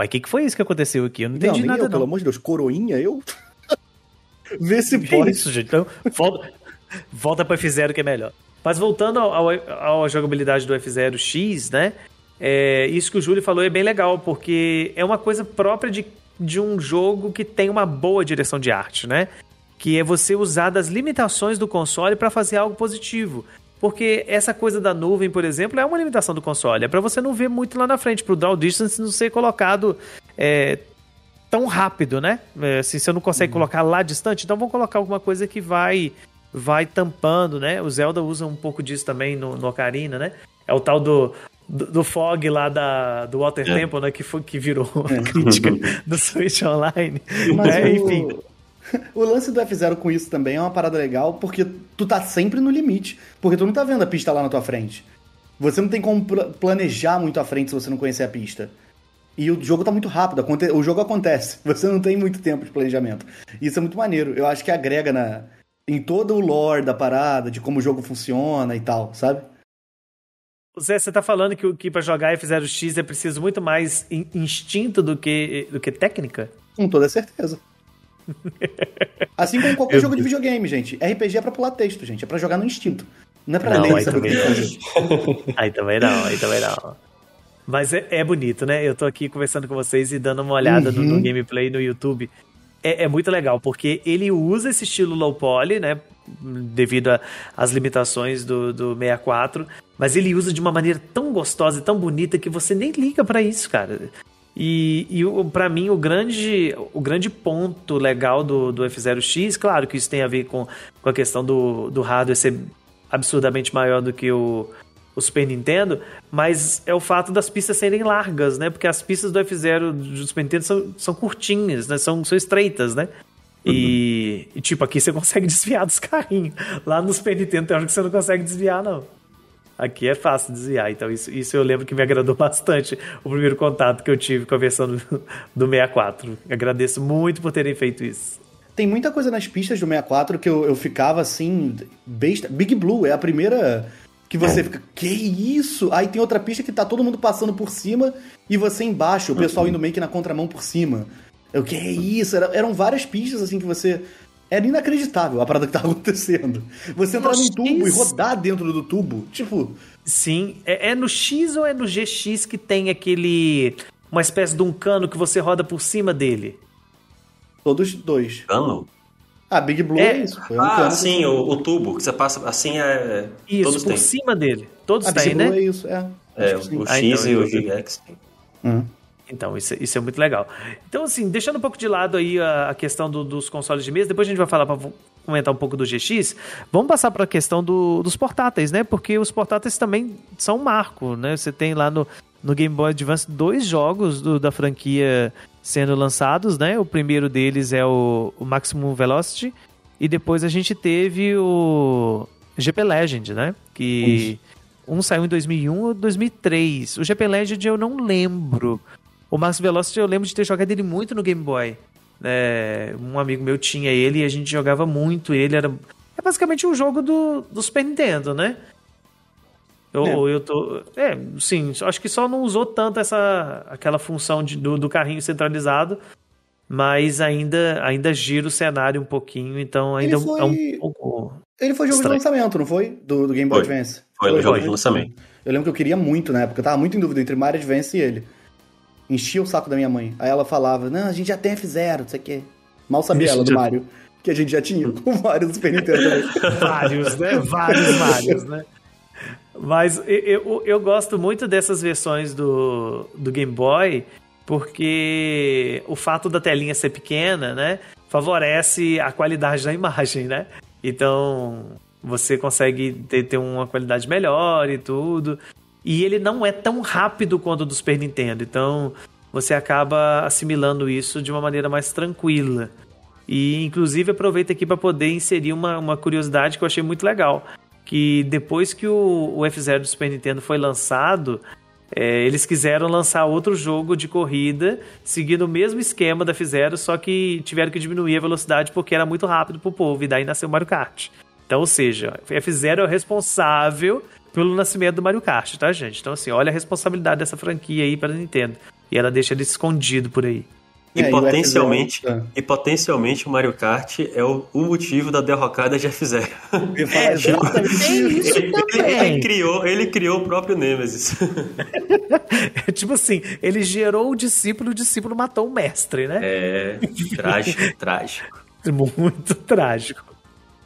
Uai, o que, que foi isso que aconteceu aqui? Eu não entendi não, nada, eu, não. Pelo amor de Deus, coroinha, eu? Vê se pode. É isso, gente. Então, volta, volta pro F0 que é melhor. Mas voltando à jogabilidade do F0 X, né? É, isso que o Júlio falou é bem legal, porque é uma coisa própria de, de um jogo que tem uma boa direção de arte, né? Que é você usar das limitações do console para fazer algo positivo. Porque essa coisa da nuvem, por exemplo, é uma limitação do console. É para você não ver muito lá na frente, para o draw distance não ser colocado é, tão rápido, né? É, assim, você não consegue colocar lá distante, então vamos colocar alguma coisa que vai vai tampando, né? O Zelda usa um pouco disso também no, no Ocarina, né? É o tal do, do, do fog lá da, do Water É. Temple, né? Que, foi, que virou uma crítica do Switch Online. Mas É, o- enfim. O lance do F0 com isso também é uma parada legal, porque tu tá sempre no limite. Porque tu não tá vendo a pista lá na tua frente. Você não tem como pla- planejar muito à frente se você não conhecer a pista. E o jogo tá muito rápido, o jogo acontece. Você não tem muito tempo de planejamento. Isso é muito maneiro. Eu acho que agrega na, em todo o lore da parada, de como o jogo funciona e tal, sabe? Zé, você tá falando que, que pra jogar F0X é preciso muito mais in- instinto do que, do que técnica? Com toda certeza. Assim como qualquer Eu- jogo de videogame, gente. RPG é pra pular texto, gente. É pra jogar no instinto. Não é pra Não, ler aí saber o que também fazer. Aí também não, aí também não. Mas é, é bonito, né? Eu tô aqui conversando com vocês e dando uma olhada no, Uhum. no gameplay no YouTube. É, é muito legal, porque ele usa esse estilo low poly, né? Devido a- às limitações do, do 64. Mas ele usa de uma maneira tão gostosa e tão bonita que você nem liga pra isso, cara. E, e pra mim, o grande, o grande ponto legal do, do F0X, claro que isso tem a ver com, com a questão do, do hardware ser absurdamente maior do que o, o Super Nintendo, mas é o fato das pistas serem largas, né? Porque as pistas do F0 do Super Nintendo são, são curtinhas, né? São, são estreitas, né? E, e, tipo, aqui você consegue desviar dos carrinhos. Lá no Super Nintendo tem hora que você não consegue desviar, não. Aqui é fácil desviar, então isso, isso eu lembro que me agradou bastante o primeiro contato que eu tive com a versão do, do 64. Agradeço muito por terem feito isso. Tem muita coisa nas pistas do 64 que eu, eu ficava assim, besta. Big Blue é a primeira que você fica, que isso? Aí tem outra pista que tá todo mundo passando por cima e você embaixo, o pessoal indo meio que na contramão por cima. Eu, que isso? Era- eram várias pistas assim que você. Era inacreditável a parada que tava acontecendo. Você entrar num tubo e rodar dentro do tubo. Tipo, Sim, é, é no X ou é no GX que tem aquele. Uma espécie de um cano que você roda por cima dele? todos dois. Cano? Ah, Big Blue é, É. isso. Foi um Ah, cano. sim, o, o tubo que você passa assim é. Isso, todos por têm. cima dele. Todos Ah, Big têm, Blue né? é isso, é. É, o Ah, X então, e o GX. tem. Uhum. Então, isso, isso é muito legal. Então, assim, deixando um pouco de lado aí a, a questão do- dos consoles de mesa, depois a gente vai falar para comentar um pouco do GX. Vamos passar para a questão do- dos portáteis, né? Porque os portáteis também são um marco, né? Você tem lá no, no Game Boy Advance dois jogos do- da franquia sendo lançados, né? O primeiro deles é o, o Maximum Velocity e depois a gente teve o GP Legend, né? Que um saiu em 2001 ou 2003. O GP Legend eu não lembro. O Max Velocity eu lembro de ter jogado ele muito no Game Boy. É, um amigo meu tinha ele e a gente jogava muito ele. Era é basicamente um jogo do, do Super Nintendo, né? Eu, É. eu tô. É, sim, acho que só não usou tanto essa aquela função de- do, do carrinho centralizado, mas ainda, ainda gira o cenário um pouquinho, então ainda Ele foi- é um pouco. Ele foi jogo Estranho. de lançamento, não foi? Do, do Game Boy Foi. Advance. Foi o jogo né? de lançamento. Eu lembro que eu queria muito na época, eu tava muito em dúvida entre Mario Advance e ele. Enchia o saco da minha mãe. Aí ela falava, não, a gente já tem F0, não sei o quê. Mal sabia Vixe, ela do já- Mario. Que a gente já tinha com do Super Nintendo. Vários, né? Vários Marios, né? Mas eu, eu, eu gosto muito dessas versões do, do Game Boy, porque o fato da telinha ser pequena, né? Favorece a qualidade da imagem, né? Então você consegue ter, ter uma qualidade melhor e tudo. E ele não é tão rápido quanto o do Super Nintendo. Então você acaba assimilando isso de uma maneira mais tranquila. E inclusive aproveito aqui para poder inserir uma, uma curiosidade que eu achei muito legal. Que depois que o, o F-Zero do Super Nintendo foi lançado, é, eles quiseram lançar outro jogo de corrida, seguindo o mesmo esquema da F-Zero, só que tiveram que diminuir a velocidade porque era muito rápido pro povo, e daí nasceu o Mario Kart. Então, ou seja, F-Zero é o responsável pelo nascimento do Mario Kart, tá, gente? Então, assim, olha a responsabilidade dessa franquia aí para Nintendo. E ela deixa ele escondido por aí. E É, e o potencialmente, F0, e potencialmente o Mario Kart é o, o motivo da derrocada de F0. Eu ia falar exatamente tem isso Ele, também. ele criou, ele criou o próprio Nemesis. tipo assim, ele gerou o discípulo, o discípulo matou o mestre, né? É trágico, trágico. Muito trágico.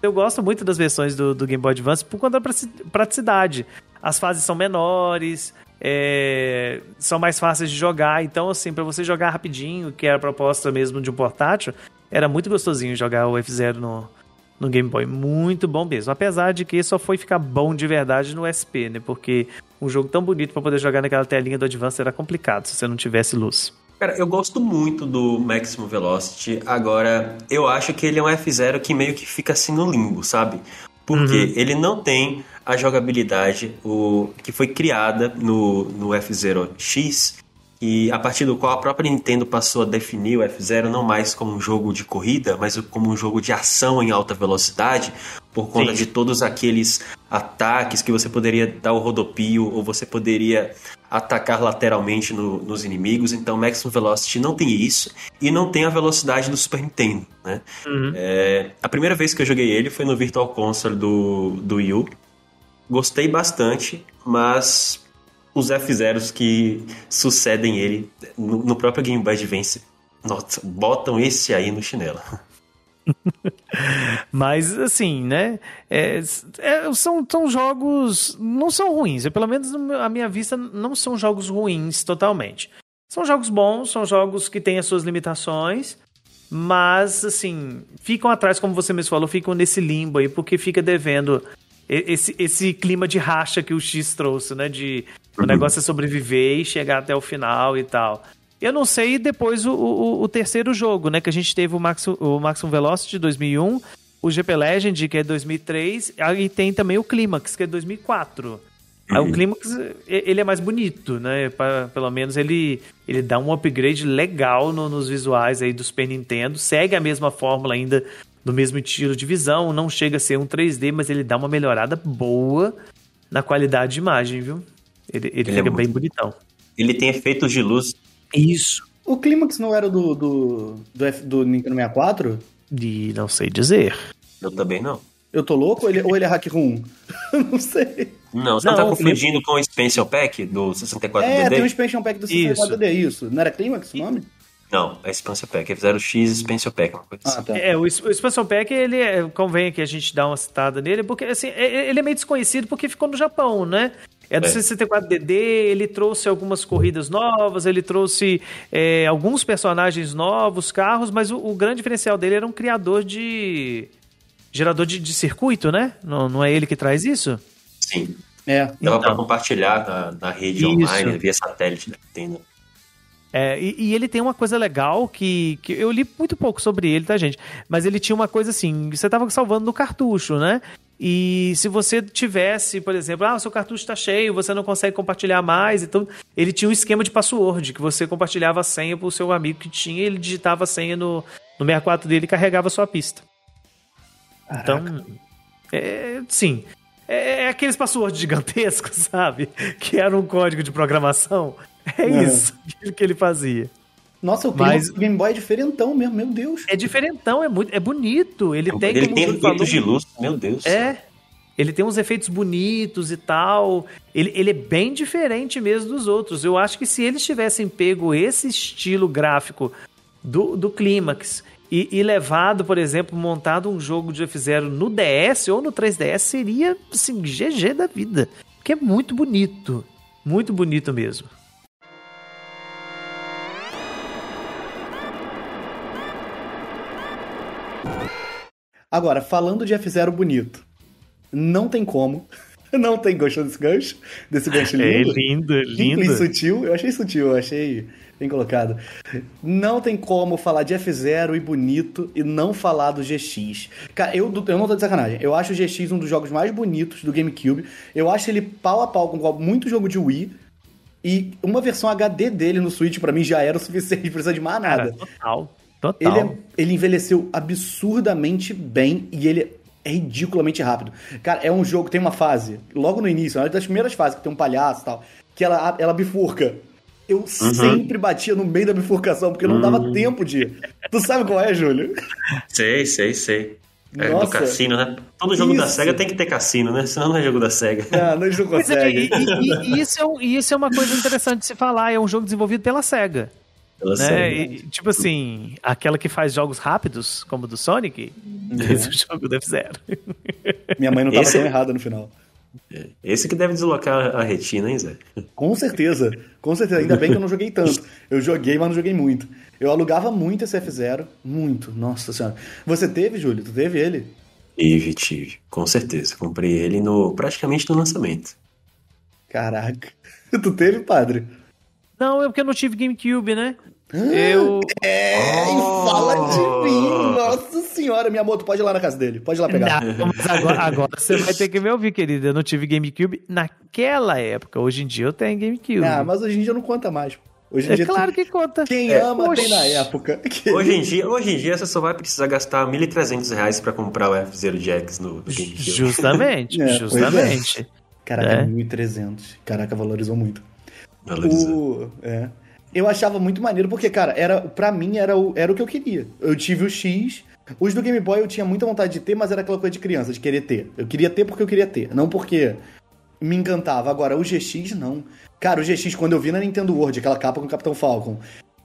Eu gosto muito das versões do, do Game Boy Advance por conta da praticidade. As fases são menores, é, são mais fáceis de jogar. Então, assim, para você jogar rapidinho, que era a proposta mesmo de um portátil, era muito gostosinho jogar o F0 no, no Game Boy. Muito bom mesmo. Apesar de que só foi ficar bom de verdade no SP, né? Porque um jogo tão bonito para poder jogar naquela telinha do Advance era complicado se você não tivesse luz. Cara, eu gosto muito do Maximum Velocity. Agora, eu acho que ele é um F0 que meio que fica assim no limbo, sabe? Porque Uhum. ele não tem a jogabilidade o, que foi criada no, no F0 X, e a partir do qual a própria Nintendo passou a definir o F0 não mais como um jogo de corrida, mas como um jogo de ação em alta velocidade, por conta Sim. de todos aqueles ataques que você poderia dar o rodopio ou você poderia atacar lateralmente no- nos inimigos. Então, Maximum Velocity não tem isso e não tem a velocidade do Super Nintendo, né? É, a primeira vez que eu joguei ele foi no Virtual Console do, do Wii U. Gostei bastante, mas os F-Zeros que sucedem ele no, no próprio Game Boy Advance, nossa, botam esse aí no chinelo. Mas, assim, né? é, é, são, são jogos. Não são ruins. Eu, pelo menos, à minha vista, não são jogos ruins totalmente. São jogos bons, são jogos que têm as suas limitações. Mas, assim, ficam atrás, como você mesmo falou, ficam nesse limbo aí, porque fica devendo esse, esse clima de racha que o X trouxe, né? De o negócio é sobreviver e chegar até o final e tal. Eu não sei depois o, o, o terceiro jogo, né? Que a gente teve o, Max, o Maximum Velocity de 2001, o GP Legend, que é 2003, e tem também o Climax, que é 2004. Aí o Climax, e- ele é mais bonito, né? Pelo menos ele, ele dá um upgrade legal no- nos visuais aí do Super Nintendo. Segue a mesma fórmula ainda, do mesmo estilo de visão. Não chega a ser um 3D, mas ele dá uma melhorada boa na qualidade de imagem, viu? Ele, ele, Ele é fica muito bem bonitão. Ele tem efeitos de luz. Isso. O Clímax não era do, do, do, F- do Nintendo 64? De não sei dizer. Eu também não. Eu tô louco ou ele, ou ele é hack room? não sei. Não, você Não, não, tá confundindo com o Expansion Pack do 64 É, DD? tem um expansion pack do 64D, isso. Não era Clímax o nome? Não, é Expansion Pack. É 0x Expansion Pack, uma coisa Ah, assim. tá. É, o, o Expansion Pack, ele é, convém que a gente dá uma citada nele, porque assim, é- ele é meio desconhecido porque ficou no Japão, né? É do É. 64DD, ele trouxe algumas corridas novas, ele trouxe é, alguns personagens novos, carros, mas o, o grande diferencial dele era um criador de. gerador de, de circuito, né? Não, não é ele que traz isso? Sim. É. Dava Então. pra compartilhar na, na rede Isso. online, via satélite da Nintendo. É, e, e ele tem uma coisa legal que, que eu li muito pouco sobre ele, tá, gente? Mas ele tinha uma coisa assim: você tava salvando no cartucho, né? E se você tivesse, por exemplo, ah, o seu cartucho está cheio, você não consegue compartilhar mais, então ele tinha um esquema de password, que você compartilhava a senha pro seu amigo que tinha, e ele digitava a senha no, no 64 dele e carregava a sua pista. Então, é, sim. É, é aqueles passwords gigantescos, sabe? Que era um código de programação. É Uhum. isso que ele fazia. Nossa, o Clímax Mas- do Game Boy é diferentão mesmo, meu Deus. É diferentão, é, muito, é bonito. Ele tem, Ele tem efeitos de luz, meu Deus. É. Ele tem uns efeitos bonitos e tal. Ele, ele é bem diferente mesmo dos outros. Eu acho que se eles tivessem pego esse estilo gráfico do, do Clímax e, e levado, por exemplo, montado um jogo de F-Zero no DS ou no 3DS, seria, assim, GG da vida. Porque é muito bonito. Muito bonito mesmo. Agora, falando de F0 bonito, não tem como. Não tem gostou desse gancho? Desse gancho lindo? lindo, é Simples sutil. Eu achei sutil, eu achei bem colocado. Não tem como falar de F0 e bonito e não falar do GX. Cara, eu, eu não tô de sacanagem. Eu acho o GX um dos jogos mais bonitos do GameCube. Eu acho ele pau a pau com muito jogo de Wii. E uma versão HD dele no Switch, pra mim, já era o suficiente, não precisa de mais nada. Cara, total. Total. Ele, é- ele envelheceu absurdamente bem e ele é ridiculamente rápido. Cara, é um jogo, tem uma fase, logo no início, uma das primeiras fases, que tem um palhaço e tal, que ela, ela bifurca. Eu sempre batia no meio da bifurcação, porque não dava tempo de. Tu sabe qual é, Júlio? Sei, sei, sei. É do Nossa. cassino, né? Todo jogo da Isso. SEGA tem que ter cassino, né? Senão não é jogo da SEGA. Não, eles não é, e, conseguem. e- e- e isso é um- isso é uma coisa interessante de se falar. É um jogo desenvolvido pela SEGA. Pela né? SEGA. E, tipo assim, aquela que faz jogos rápidos, como o do Sonic, fez o jogo do F-Zero. Minha mãe não tava Esse- tão errada no final. Esse que deve deslocar a retina, hein, Zé? Com certeza, com certeza. Ainda bem que eu não joguei tanto. Eu joguei, mas não joguei muito. Eu alugava muito esse F0, muito, nossa senhora. Você teve, Júlio? Tu teve ele? Tive, tive. Com certeza. Comprei ele no praticamente no lançamento. Caraca. Tu teve, padre? Não, é porque eu não tive GameCube, né? Eu. É, e fala de mim, nossa senhora. Minha amor, tu pode ir lá na casa dele, pode ir lá pegar. Não, mas agora, agora você vai ter que me ouvir, querida. Eu não tive GameCube naquela época. Hoje em dia eu tenho GameCube. Ah, mas hoje em dia não conta mais. Hoje em é dia claro tu- que conta. quem É, ama oxe. tem na época. Que- Hoje em dia, hoje em dia você só vai precisar gastar 1.300 reais pra comprar o F-Zero Jax no, no GameCube. Justamente, É, é. justamente. Caraca, É. 1.300. Caraca, valorizou muito. Valoriza. O, é. Eu achava muito maneiro, porque, cara, era, pra mim era o, era o que eu queria. Eu tive o X. Os do Game Boy eu tinha muita vontade de ter, mas era aquela coisa de criança, de querer ter. Eu queria ter porque eu queria ter, não porque me encantava. Agora, o GX, não. Cara, o GX, quando eu vi na Nintendo World, aquela capa com o Capitão Falcon.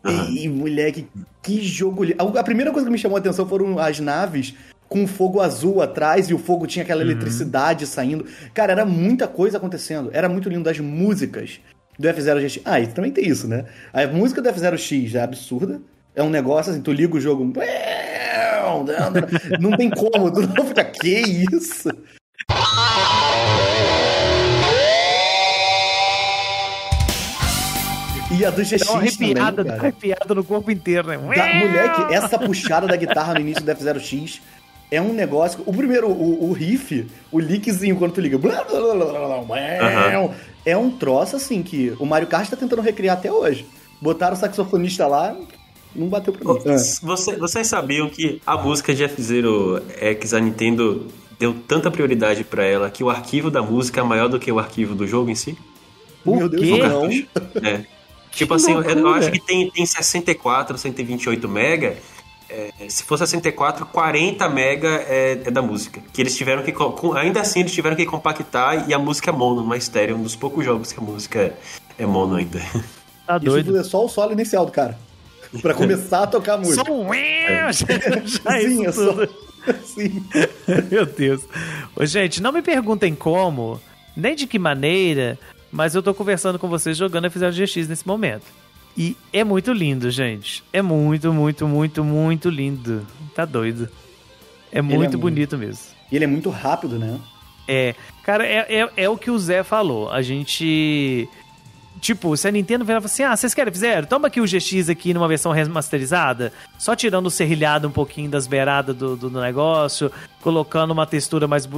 Aham. E, moleque, que jogo. A primeira coisa que me chamou a atenção foram as naves com fogo azul atrás e o fogo tinha aquela eletricidade saindo. Cara, era muita coisa acontecendo. Era muito lindo. As músicas do F0 GX. Ah, e também tem isso, né? A música do F0 X é absurda. É um negócio assim, tu liga o jogo. Não tem como, tu não fica. Que isso? E a do GX Dá uma arrepiada, também, arrepiada no corpo inteiro, né? Da, moleque, essa puxada da guitarra no início do F0X é um negócio. O primeiro, o, o riff, o lickzinho quando tu liga. blá, blá, blá, blá, blá. É um troço assim que o Mario Kart tá tentando recriar até hoje. Botaram o saxofonista lá, não bateu pra mim. Ah. Você- vocês sabiam que a música de F-Zero X, a Nintendo deu tanta prioridade pra ela que o arquivo da música é maior do que o arquivo do jogo em si? Por Meu Deus, quê? não. É. Tipo assim, eu, eu loucura. acho que tem, tem 64, 128 mega. É, se for 64, 40 mega é, é da música. Que eles tiveram que. Ainda assim, eles tiveram que compactar e a música é mono, uma estéreo. Um dos poucos jogos que a música é, é mono ainda. Tá Isso doido. tudo é só o solo inicial do cara. Pra começar a tocar a música. Só um... Já Sim, é só. Sim. Meu Deus. Ô, gente, não me perguntem como, nem de que maneira, mas eu tô conversando com vocês jogando F0 GX nesse momento. E é muito lindo, gente. É muito, muito, muito, muito lindo. Tá doido. É muito muito. bonito mesmo. E ele é muito rápido, né? É, cara, é, é, é o que o Zé falou. A gente. Tipo, se a Nintendo virar falar assim: ah, vocês querem fizeram? Toma aqui o GX aqui numa versão remasterizada, só tirando o serrilhado um pouquinho das beiradas do, do, do negócio, colocando uma textura mais. um-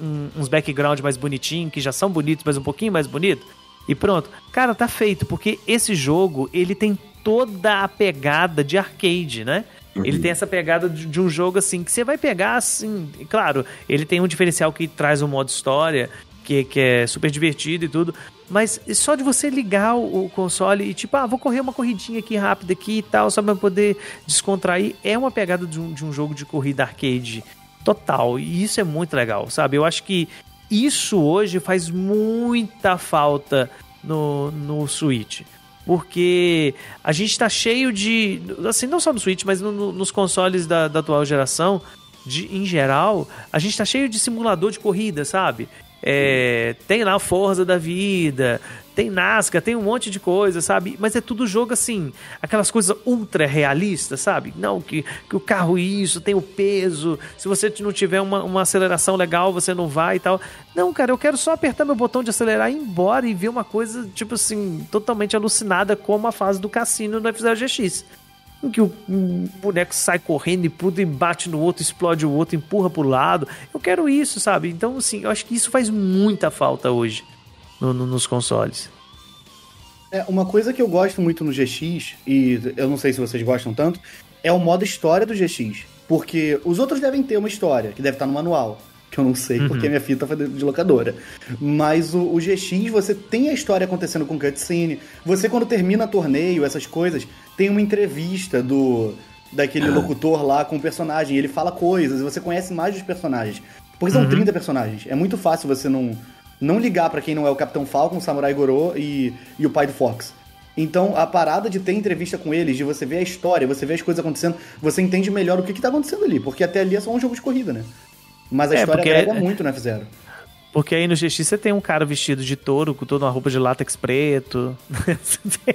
um- uns background mais bonitinhos, que já são bonitos, mas um pouquinho mais bonito. E pronto. Cara, tá feito, porque esse jogo, ele tem toda a pegada de arcade, né? Ele tem essa pegada de, de um jogo assim que você vai pegar assim. Claro, ele tem um diferencial que traz um modo história, que, que é super divertido e tudo. Mas só de você ligar o, o console e tipo, ah, vou correr uma corridinha aqui rápida aqui e tal, só pra poder descontrair, é uma pegada de um, de um jogo de corrida arcade total. E isso é muito legal, sabe? Eu acho que isso hoje faz muita falta no, no Switch. Porque a gente tá cheio de. Assim, não só no Switch, mas no- no- nos consoles da, da atual geração, de, em geral, a gente tá cheio de simulador de corrida, sabe? É, tem lá a Forza da vida, tem NASCAR, tem um monte de coisa, sabe? Mas é tudo jogo assim, aquelas coisas ultra realistas, sabe? Não, que, que o carro isso, tem o peso, se você não tiver uma, uma aceleração legal, você não vai e tal. Não, cara, eu quero só apertar meu botão de acelerar e ir embora e ver uma coisa, tipo assim, totalmente alucinada como a fase do cassino no F0 GX em que o boneco sai correndo e tudo e bate no outro, explode o outro, empurra pro lado. Eu quero isso, sabe? Então, assim, eu acho que isso faz muita falta hoje no- no- nos consoles. É, uma coisa que eu gosto muito no GX, e eu não sei se vocês gostam tanto, é o modo história do GX. Porque os outros devem ter uma história, que deve estar no manual. Que eu não sei, porque minha fita foi de locadora. Mas o, o GX, você tem a história acontecendo com cutscene. Você, quando termina torneio, essas coisas, tem uma entrevista do daquele locutor lá com o personagem. Ele fala coisas, e você conhece mais dos personagens. Porque são 30 personagens. É muito fácil você não, não ligar pra quem não é o Capitão Falcon, o Samurai Goro e, e o pai do Fox. Então, a parada de ter entrevista com eles, de você ver a história, você ver as coisas acontecendo, você entende melhor o que, que tá acontecendo ali. Porque até ali é só um jogo de corrida, né? Mas a É, história porque- agrega muito no F0. Porque aí no GX você tem um cara vestido de touro com toda uma roupa de látex preto.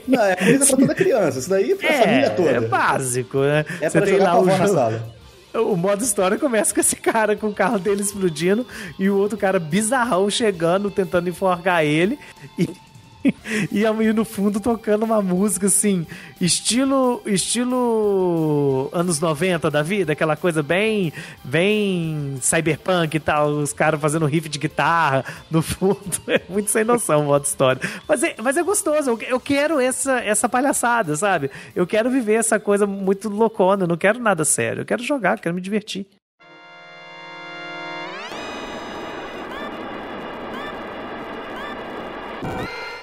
Não, é coisa pra toda criança. Isso daí é pra família toda. É básico, né? É você pra jogar lá o, avó na jogo- sala. O modo história começa com esse cara com o carro dele explodindo e o outro cara bizarrão chegando, tentando enforcar ele. E, e a menina no fundo tocando uma música assim, estilo estilo anos 90 da vida, aquela coisa bem bem cyberpunk e tal, os caras fazendo riff de guitarra no fundo. É muito sem noção o modo história. Mas é, mas é gostoso, eu, eu quero essa, essa palhaçada, sabe? Eu quero viver essa coisa muito loucona, eu não quero nada sério, eu quero jogar, eu quero me divertir.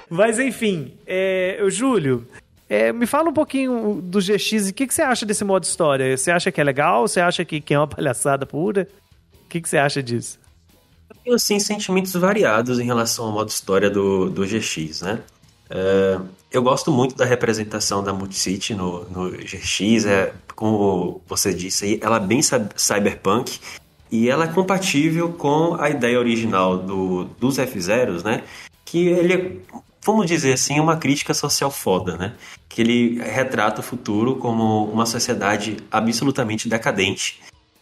Mas enfim, é, Júlio, é, me fala um pouquinho do GX e o que, que você acha desse modo história? Você acha que é legal? Você acha que, que é uma palhaçada pura? O que, que você acha disso? Eu tenho, assim, sentimentos variados em relação ao modo história do, do GX, né? É, eu gosto muito da representação da Multicity no, no GX, é, como você disse aí, ela é bem cy- cyberpunk e ela é compatível com a ideia original do, dos F-Zeros, né? Que ele é, vamos dizer assim, uma crítica social foda, né? Que ele retrata o futuro como uma sociedade absolutamente decadente,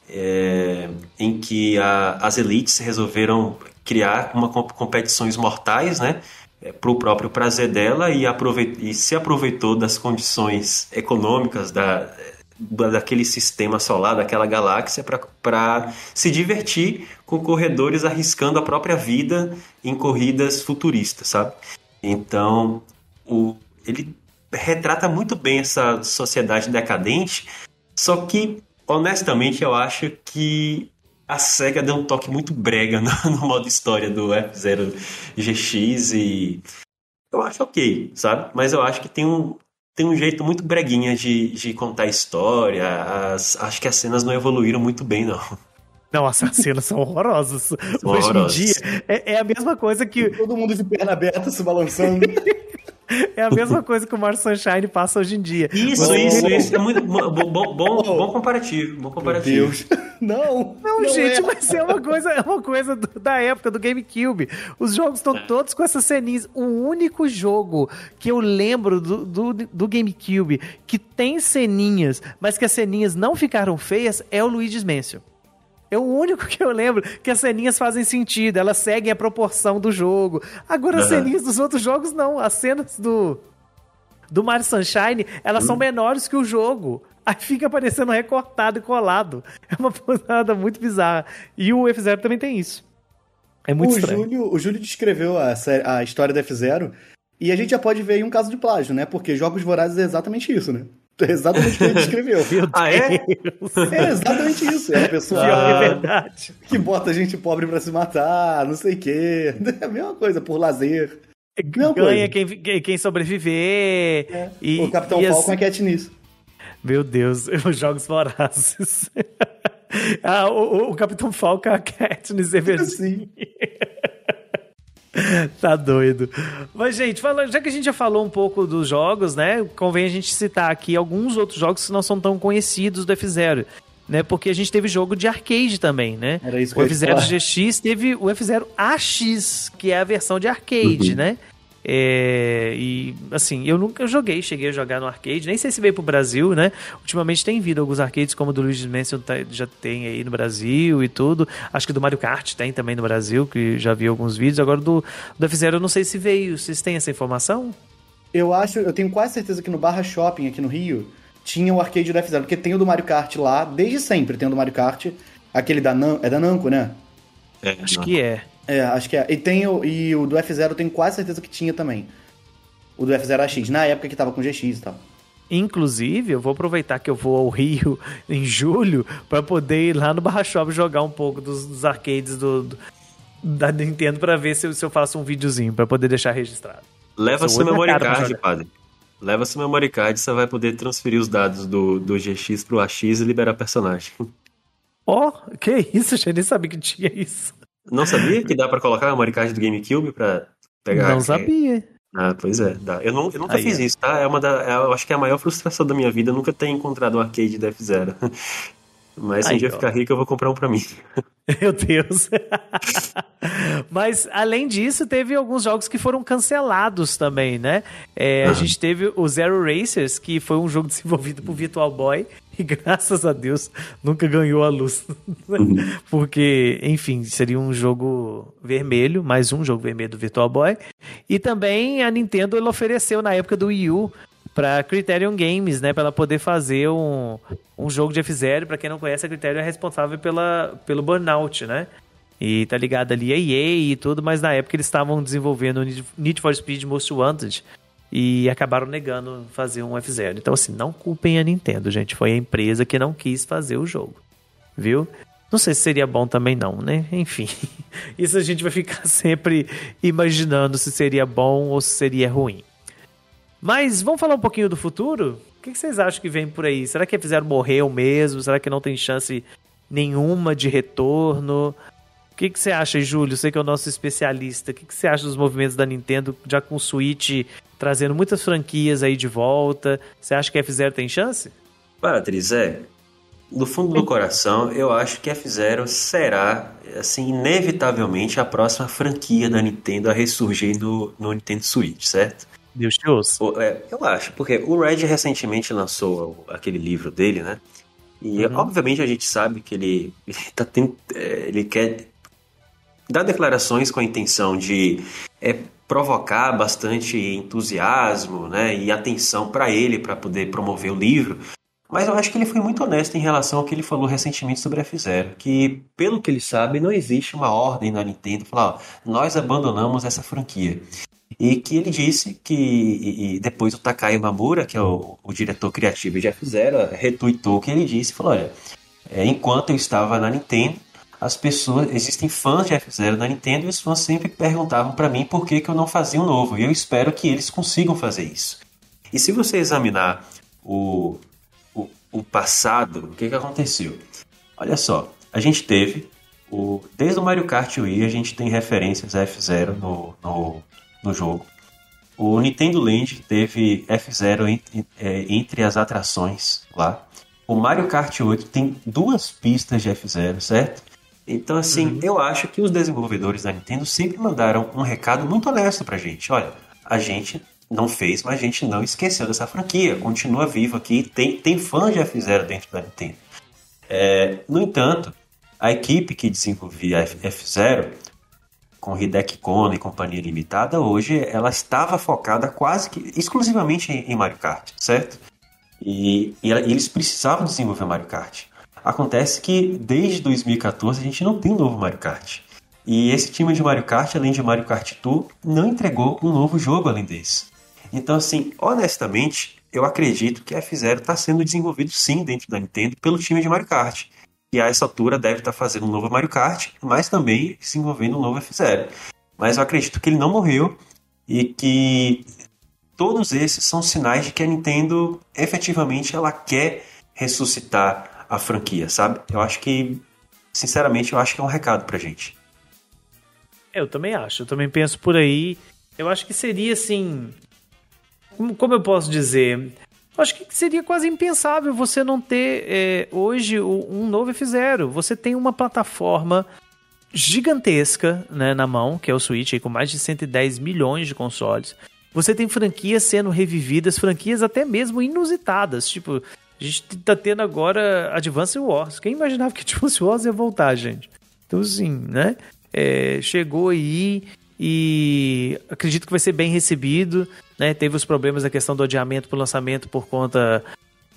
é, em que a- as elites resolveram criar uma comp- competições mortais, né, para o próprio prazer dela e, e se aproveitou das condições econômicas da- daquele sistema solar, daquela galáxia, para se divertir com corredores arriscando a própria vida em corridas futuristas, sabe? Então, o, ele retrata muito bem essa sociedade decadente, só que, honestamente, eu acho que a SEGA deu um toque muito brega no, no modo história do F-Zero GX e eu acho ok, sabe? Mas eu acho que tem um, tem um jeito muito breguinha de, de contar a história. As- acho que as cenas não evoluíram muito bem, não. Não, essas cenas são horrorosas. Hoje horrorosas. em dia, é, é a mesma coisa que Todo mundo de perna aberta se balançando. é a mesma coisa que o Mario Sunshine passa hoje em dia. Isso, isso, isso. É muito bom, bom, bom, bom comparativo. Bom Meu comparativo. Deus. Não. Não, gente, é. mas é uma coisa, é uma coisa do- da época do GameCube. Os jogos estão todos com essas ceninhas. O único jogo que eu lembro do, do, do GameCube que tem ceninhas, mas que as ceninhas não ficaram feias é o Luigi's Mansion. É o único que eu lembro que as ceninhas fazem sentido, elas seguem a proporção do jogo. Agora, as Aham. ceninhas dos outros jogos, não. As cenas do, do Mario Sunshine, elas são menores que o jogo. Aí fica parecendo recortado e colado. É uma parada muito bizarra. E o F-Zero também tem isso. É muito o estranho. Júlio, o Júlio descreveu a, sé- a história da F-Zero e a gente já pode ver aí um caso de plágio, né? Porque Jogos Vorazes é exatamente isso, né? É exatamente o que ele descreveu. Ah, é? É exatamente isso. É a pessoa é Ah. verdade. que bota gente pobre pra se matar, não sei o quê. É a mesma coisa, por lazer. Mesma Ganha quem, quem- sobreviver. E, o Capitão e Falcon é Katniss. Meu Deus, os jogos vorazes. ah, o, o- o Capitão Falcon é a Katniss Everdeen. Sim. Tá doido. Mas, gente, já que a gente já falou um pouco dos jogos, né? Convém a gente citar aqui alguns outros jogos que não são tão conhecidos do F-Zero. Né, porque a gente teve jogo de arcade também, né? Era isso que o eu ia F-Zero falar. GX teve o F-Zero AX, que é a versão de arcade, Uhum. né? É, e assim, eu nunca joguei, cheguei a jogar no arcade, nem sei se veio pro Brasil, né? Ultimamente tem vindo alguns arcades, como o do Luigi's Mansion tá- já tem aí no Brasil e tudo. Acho que do Mario Kart tem também no Brasil, que já vi alguns vídeos. Agora do, do F-Zero eu não sei se veio. Vocês têm essa informação? Eu acho, eu tenho quase certeza que no Barra Shopping aqui no Rio tinha o arcade do F-Zero, porque tem o do Mario Kart lá, desde sempre tem o do Mario Kart, aquele da Nam, é da Namco, né? É, Acho não. que é. É, acho que é. E tem o, e o do F-Zero eu tenho quase certeza que tinha também. O do F-Zero AX, na época que tava com GX e tal. Inclusive, eu vou aproveitar que eu vou ao Rio em julho para poder ir lá no Barra Shop jogar um pouco dos, dos arcades do, do- da Nintendo para ver se, eu- se eu faço um videozinho para poder deixar registrado. Leva Sou seu memory card, jogar. padre. Leva seu memory card, você vai poder transferir os dados do, do GX pro AX e liberar personagem. Ó, que isso, eu nem sabia que tinha isso. Não sabia que dá pra colocar a card do GameCube pra pegar? Não sabia. Ah, pois é, dá. Eu, não, eu nunca Aí, fiz ó. isso, tá? É uma da, é, eu acho que é a maior frustração da minha vida, eu nunca ter encontrado um arcade da F-Zero. Mas se um dia ó. ficar rico, eu vou comprar um pra mim. Meu Deus. Mas, além disso, teve alguns jogos que foram cancelados também, né? É, A gente teve o Zero Racers, que foi um jogo desenvolvido por Virtual Boy, e graças a Deus nunca ganhou a luz. Porque, enfim, seria um jogo vermelho, mais um jogo vermelho do Virtual Boy. E também a Nintendo ofereceu na época do Wii U para Criterion Games, né, para ela poder fazer um, um jogo de F-Zero. Para quem não conhece, a Criterion é responsável pela, pelo Burnout, né? E tá ligado ali a EA e tudo, mas na época eles estavam desenvolvendo o Need for Speed Most Wanted e acabaram negando fazer um F-Zero. Então, assim, não culpem a Nintendo, gente. Foi a empresa que não quis fazer o jogo, viu? Não sei se seria bom também não, né? Enfim, isso a gente vai ficar sempre imaginando se seria bom ou se seria ruim. Mas vamos falar um pouquinho do futuro? O que vocês acham que vem por aí? Será que fizeram morreu mesmo? Será que não tem chance nenhuma de retorno? O que, você acha, Júlio? Você que é o nosso especialista. O que, você acha dos movimentos da Nintendo já com o Switch trazendo muitas franquias aí de volta? Você acha que F-Zero tem chance? Patrícia, é, no fundo do coração, eu acho que F-Zero será, assim, inevitavelmente a próxima franquia da Nintendo a ressurgir no, no Nintendo Switch, certo? Deus te ouça. É, eu acho, porque o Red recentemente lançou aquele livro dele, né? E uhum. obviamente a gente sabe que ele, ele, tá tendo, é, ele quer dar declarações com a intenção de é, provocar bastante entusiasmo né, e atenção para ele, para poder promover o livro. Mas eu acho que ele foi muito honesto em relação ao que ele falou recentemente sobre a F-Zero, que, pelo que ele sabe, não existe uma ordem na Nintendo falar, ó, nós abandonamos essa franquia. E que ele disse que e, e depois o Takai Mamura, que é o, o diretor criativo de F-Zero, retuitou o que ele disse falou: olha, é, enquanto eu estava na Nintendo, as pessoas, existem fãs de F-Zero na Nintendo e os fãs sempre perguntavam para mim por que, que eu não fazia um novo. E eu espero que eles consigam fazer isso. E se você examinar o, o, o passado, o que, que aconteceu? Olha só, a gente teve, o, desde o Mario Kart Wii, a gente tem referências a F-Zero no, no, no jogo. O Nintendo Land teve F-Zero entre, é, entre as atrações lá. O Mario Kart 8 tem duas pistas de F-Zero, certo? Então, assim, uhum. eu acho que os desenvolvedores da Nintendo sempre mandaram um recado muito honesto pra gente. Olha, a gente não fez, mas a gente não esqueceu dessa franquia. Continua vivo aqui. Tem, tem fãs de F-Zero dentro da Nintendo. É, no entanto, a equipe que desenvolvia F-Zero com Hideki Kono e companhia limitada, hoje ela estava focada quase que exclusivamente em, Mario Kart, certo? E, e, eles precisavam desenvolver Mario Kart. Acontece que desde 2014 a gente não tem um novo Mario Kart. E esse time de Mario Kart, além de Mario Kart Tour, não entregou um novo jogo além desse. Então, assim, honestamente, eu acredito que a F-Zero está sendo desenvolvido sim dentro da Nintendo pelo time de Mario Kart e a essa altura deve estar fazendo um novo Mario Kart, mas também se envolvendo um novo F0. Mas eu acredito que ele não morreu e que todos esses são sinais de que a Nintendo efetivamente ela quer ressuscitar a franquia, sabe? Eu acho que, sinceramente, eu acho que é um recado pra gente. Eu também acho, eu também penso por aí. Eu acho que seria assim. Como eu posso dizer? Acho que seria quase impensável você não ter é, hoje um novo F0. Você tem uma plataforma gigantesca né, na mão, que é o Switch, aí, com mais de 110 milhões de consoles. Você tem franquias sendo revividas, franquias até mesmo inusitadas. Tipo, a gente tá tendo agora Advance Wars. Quem imaginava que Advance Wars ia voltar, gente? Então, assim, né? É, chegou aí e acredito que vai ser bem recebido. Né? Teve os problemas da questão do adiamento para o lançamento por conta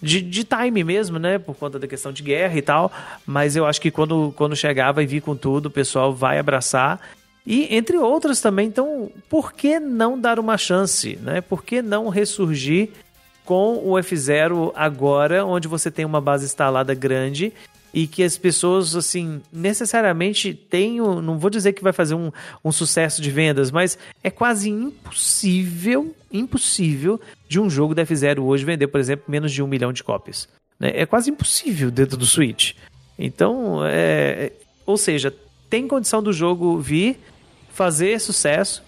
de, de time mesmo, né? Por conta da questão de guerra e tal. Mas eu acho que quando, quando chegar, vai vir com tudo, o pessoal vai abraçar. E entre outras também, então, por que não dar uma chance? Né? Por que não ressurgir com o F0 agora, onde você tem uma base instalada grande e que as pessoas, assim, necessariamente tenham. Não vou dizer que vai fazer um, um sucesso de vendas, mas é quase impossível, impossível de um jogo da F0 hoje vender, por exemplo, menos de um milhão de cópias. Né? É quase impossível dentro do Switch. Então, é, ou seja, tem condição do jogo vir, fazer sucesso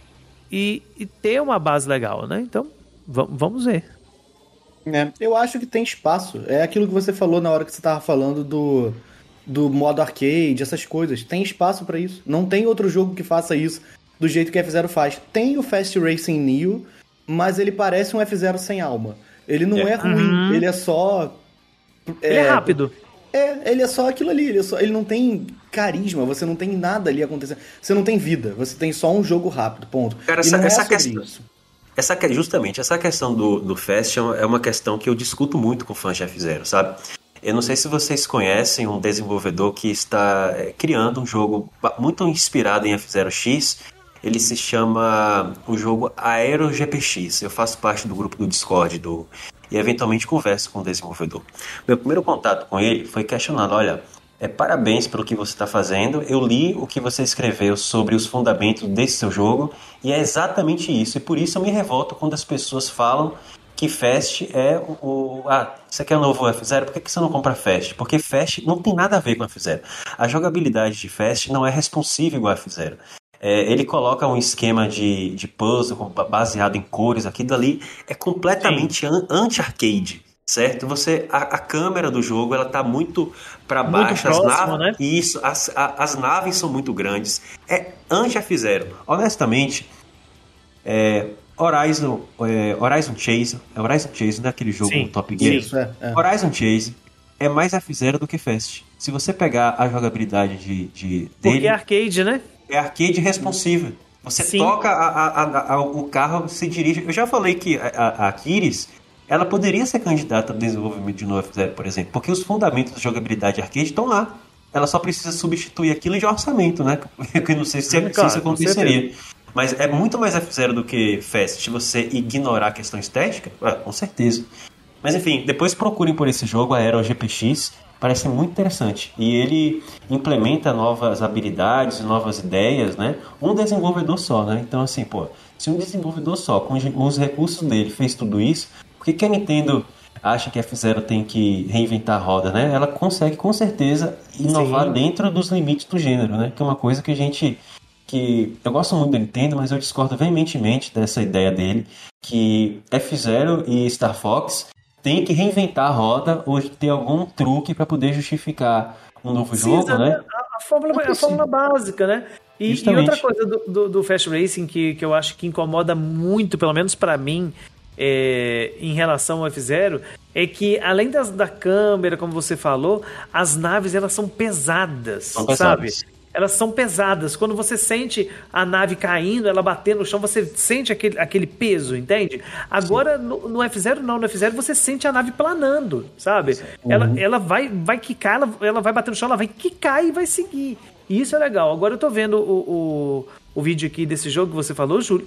e, e ter uma base legal, né? Então, vamos ver. É, eu acho que tem espaço. É aquilo que você falou na hora que você estava falando do, do modo arcade, essas coisas. Tem espaço pra isso. Não tem outro jogo que faça isso do jeito que F0 faz. Tem o Fast Racing Neo, mas ele parece um F0 sem alma. Ele não é, É. ruim, Uhum. ele é só. Ele é rápido. É, ele é só aquilo ali, ele, é só- ele não tem carisma, você não tem nada ali acontecendo. Você não tem vida, você tem só um jogo rápido, ponto. Cara, e essa- não é essa sobre questão- isso. Essa, que- justamente, essa questão do, do Fast é uma- é questão que eu discuto muito com fãs de F0, sabe? Eu não sei se vocês conhecem um desenvolvedor que está é, criando um jogo muito inspirado em F0X. Ele se chama o jogo Aero GPX. Eu faço parte do grupo do Discord do, e eventualmente converso com o desenvolvedor. Meu primeiro contato com ele foi questionando: olha, é, parabéns pelo que você está fazendo. Eu li o que você escreveu sobre os fundamentos desse seu jogo e é exatamente isso. E por isso eu me revolto quando as pessoas falam que Fast é o. o- ah, você quer um novo F0? Por que, que você não compra Fast? Porque Fast não tem nada a ver com F0. A jogabilidade de Fast não é responsiva igual a F0. É, ele coloca um esquema de, de puzzle baseado em cores. Aquilo ali é completamente an- anti-arcade. Certo? Você, a, a câmera do jogo ela tá muito para baixo, as próximo, naves, né? isso, as, a- as naves são muito grandes. É anti-F0. Honestamente, é, Horizon, é, Horizon Chase, é Horizon Chase, não é aquele jogo Sim, Top Gear? Isso, é. é. Horizon Chase é mais F0 do que Fast. Se você pegar a jogabilidade de, de Porque dele, é arcade, né? é arcade responsiva. Você Sim. toca a- a- a- a- o carro, se dirige. Eu já falei que a, a, a Kiris, ela poderia ser candidata ao desenvolvimento de novo F0, por exemplo, porque os fundamentos da jogabilidade arcade estão lá. Ela só precisa substituir aquilo de orçamento, né? Eu não sei se, se Claro, isso aconteceria. Mas é muito mais F0 do que Fast. Se você ignorar a questão estética, ué, com certeza. Mas enfim, depois procurem por esse jogo, Aero GPX. Parece muito interessante. E ele implementa novas habilidades, novas ideias, né? Um desenvolvedor só, né? Então, assim, pô, se um desenvolvedor só, com os recursos dele, fez tudo isso, por que, que a Nintendo acha que a F-Zero tem que reinventar a roda, né? Ela consegue, com certeza, inovar Sim. dentro dos limites do gênero, né? Que é uma coisa que a gente que eu gosto muito da Nintendo, mas eu discordo veementemente dessa ideia dele que F-Zero e Star Fox têm que reinventar a roda ou ter algum truque para poder justificar um novo jogo, Precisa, né? A, a fórmula, a fórmula básica, né? E, e outra coisa do, do, do Fast Racing que, que eu acho que incomoda muito, pelo menos pra mim, é, em relação ao F0, é que além das, da câmera, como você falou, as naves elas são pesadas, São sabe? pesadas. Elas são pesadas. Quando você sente a nave caindo, ela batendo no chão, você sente aquele, aquele peso, entende? Agora, no, no F0, não. No F0, você sente a nave planando, sabe? Ela, ela vai, vai quicar, ela, ela vai bater no chão, ela vai quicar e vai seguir. E isso é legal. Agora eu tô vendo o, o, o vídeo aqui desse jogo que você falou, Júlio.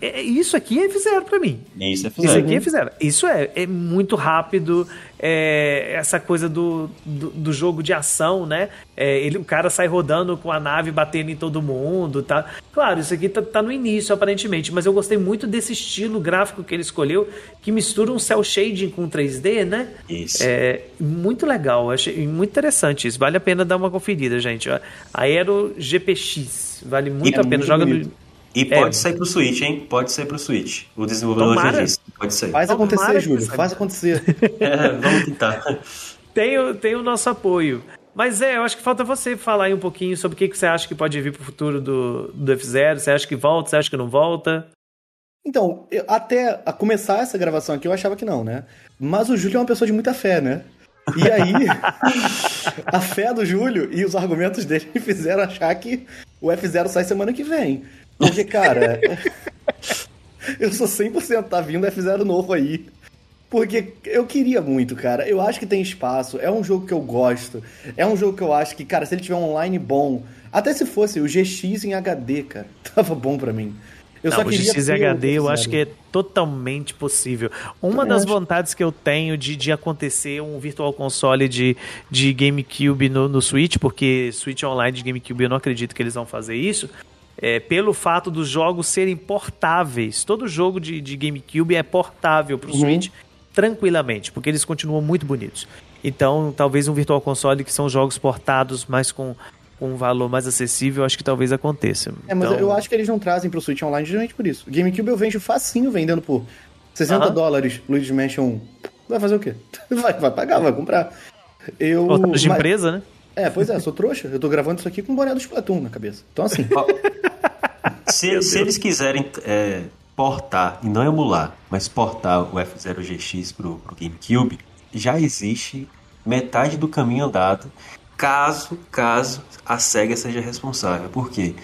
É- isso aqui é F0 pra mim. Isso é Isso F-Zero. aqui é fizeram. Isso é, é muito rápido. É, essa coisa do, do, do jogo de ação, né? É, ele, o cara sai rodando com a nave batendo em todo mundo, tá? Claro, isso aqui tá, tá no início, aparentemente, mas eu gostei muito desse estilo gráfico que ele escolheu, que mistura um cel shading com 3D, né? Isso. É muito legal, achei muito interessante isso. Vale a pena dar uma conferida, gente. Aero GPX. Vale muito E a pena. Joga no, E É. pode sair pro Switch, hein? Pode sair pro Switch. O desenvolvedor já Tomara. disse. Pode sair. Faz Tomara acontecer, Júlio, faz acontecer. É, vamos tentar. tem, o- tem o nosso apoio. Mas é, eu acho que falta você falar aí um pouquinho sobre o que, que você acha que pode vir pro futuro do, do F0. Você acha que volta? Você acha que não volta? Então, eu- até a começar essa gravação aqui, eu achava que não, né? Mas o Júlio é uma pessoa de muita fé, né? E aí, a fé do Júlio e os argumentos dele me fizeram achar que o F0 sai semana que vem. Porque, cara, eu sou 100% tá vindo F0 novo aí. Porque eu queria muito, cara. Eu acho que tem espaço. É um jogo que eu gosto. É um jogo que eu acho que, cara, se ele tiver online bom, até se fosse o GX em HD, cara, tava bom pra mim. Eu não, só o GX o HD eu F0. acho que é totalmente possível. Uma Também das acho. vontades que eu tenho de, de acontecer um Virtual Console de, de GameCube no, no Switch, porque Switch Online de GameCube eu não acredito que eles vão fazer isso, é pelo fato dos jogos serem portáveis. Todo jogo de, de GameCube é portável pro Uhum. Switch tranquilamente, porque eles continuam muito bonitos. Então, talvez um Virtual Console que são jogos portados, mas com, com um valor mais acessível, acho que talvez aconteça. É, mas Então, eu acho que eles não trazem pro Switch Online justamente por isso. O GameCube eu vejo facinho vendendo por 60 Aham. dólares. Luigi's Mansion 1. Vai fazer o quê? Vai, vai pagar, vai comprar. Eu, de mas- empresa, né? É, pois é, sou trouxa. Eu tô gravando isso aqui com um boné do Splatoon na cabeça. Então, assim, se, se eles quiserem é, portar, e não emular, mas portar o F0 GX pro, pro GameCube, já existe metade do caminho andado, caso, caso a SEGA seja responsável. Por quê?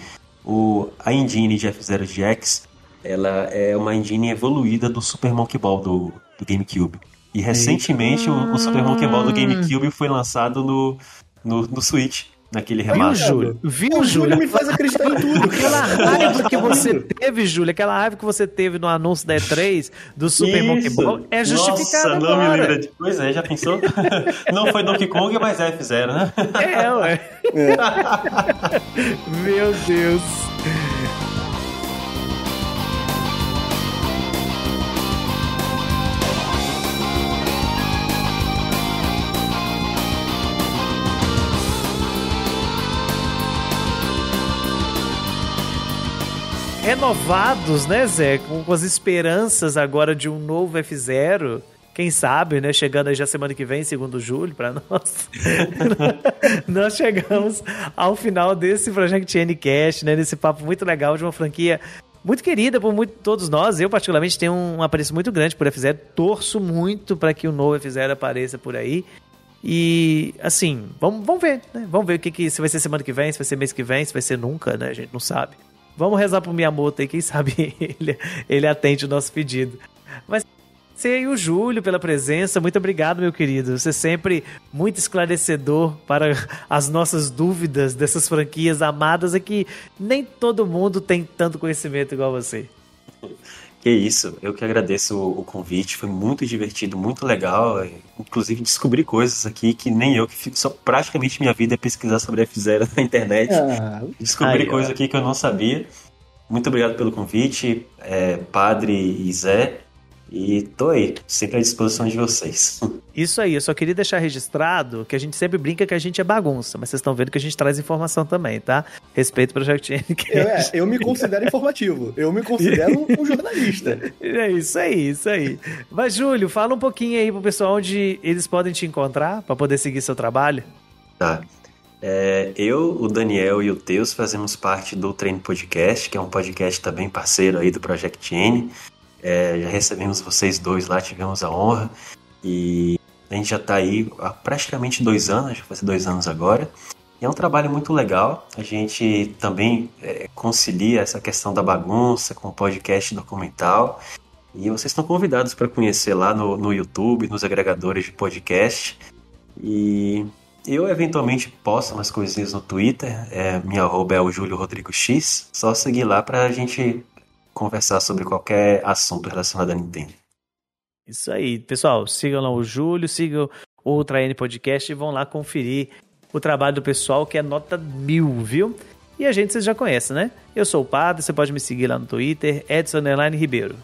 O, a engine de F0 GX, ela é uma engine evoluída do Super Monkey Ball do, do GameCube. E recentemente o, o Super Monkey Ball do GameCube foi lançado no, no, no Switch, naquele Viu, remaster. Júlio? Viu, o Júlio Júlio? me faz acreditar em tudo, Aquela raiva que você teve, Júlio, aquela raiva que você teve no anúncio da E3 do Super Monkey. Ball é justificada Nossa, não me agora. lembra de... Pois é, já pensou? não foi Donkey Kong, mas é F0, né? É, ué. Meu Deus. Renovados, né, Zé? Com, com as esperanças agora de um novo F0. Quem sabe, né? Chegando aí já semana que vem, segundo julho, para nós. nós chegamos ao final desse Project N-Cast, né? Nesse papo muito legal de uma franquia muito querida por muito, todos nós. Eu, particularmente, tenho um apreço muito grande por F0. Torço muito para que o novo F0 apareça por aí. E, assim, vamos, vamos ver, né? Vamos ver o que, que se vai ser semana que vem, se vai ser mês que vem, se vai ser nunca, né? A gente não sabe. Vamos rezar pro Miyamoto aí, quem sabe ele, ele atende o nosso pedido. Mas você e o Júlio pela presença, muito obrigado, meu querido. Você é sempre muito esclarecedor para as nossas dúvidas dessas franquias amadas aqui. Nem todo mundo tem tanto conhecimento igual você. Que isso, eu que agradeço o, o convite, foi muito divertido, muito legal. é, Inclusive descobri coisas aqui que nem eu, que fico só praticamente minha vida é pesquisar sobre F0 na internet. Ah, Descobri Aí, ó. coisa aqui que eu não sabia. Muito obrigado pelo convite, é, Padre e Zé. E tô aí, sempre à disposição de vocês. Isso aí, eu só queria deixar registrado que a gente sempre brinca que a gente é bagunça, mas vocês estão vendo que a gente traz informação também, tá? Respeito pro Project N. eu, é, eu me considero informativo. Eu me considero um jornalista. É isso aí, isso aí. Mas, Júlio, fala um pouquinho aí pro pessoal onde eles podem te encontrar para poder seguir seu trabalho. Tá. É, eu, o Daniel e o Teus fazemos parte do Treino Podcast, que é um podcast também parceiro aí do Project N. É, já recebemos vocês dois lá, tivemos a honra. E a gente já tá aí há praticamente dois anos, já fazer dois anos agora. E é um trabalho muito legal. A gente também é, concilia essa questão da bagunça com o podcast documental. E vocês estão convidados para conhecer lá no, no YouTube, nos agregadores de podcast. E eu eventualmente posto umas coisinhas no Twitter. É, minha arroba é o Júlio Rodrigo X. Só seguir lá pra gente conversar sobre qualquer assunto relacionado à Nintendo. Isso aí, pessoal, sigam lá o Júlio, sigam o Ultra N Podcast e vão lá conferir o trabalho do pessoal que é nota mil, viu? E a gente vocês já conhecem, né? Eu sou o Padre, você pode me seguir lá no Twitter, Edson Underline Ribeiro.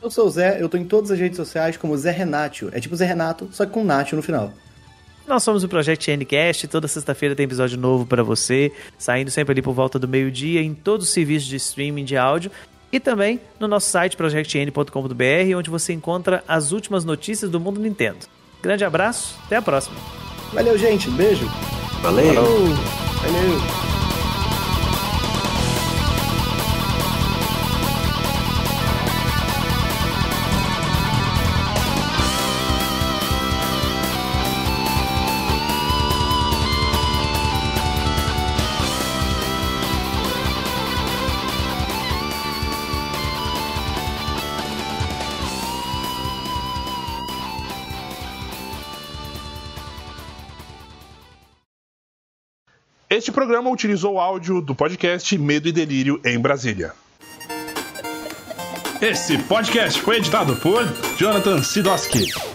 Eu sou o Zé, eu tô em todas as redes sociais como Zé Renatio. É tipo Zé Renato, só que com Natio no final. Nós somos o Project Ncast, toda sexta-feira tem episódio novo para você, saindo sempre ali por volta do meio-dia em todos os serviços de streaming de áudio e também no nosso site projectn.com.br, onde você encontra as últimas notícias do mundo Nintendo. Grande abraço, até a próxima. Valeu, gente. Beijo. Valeu! Valeu. Este programa utilizou áudio do podcast Medo e Delírio em Brasília. Esse podcast foi editado por Jonathan Sidoski.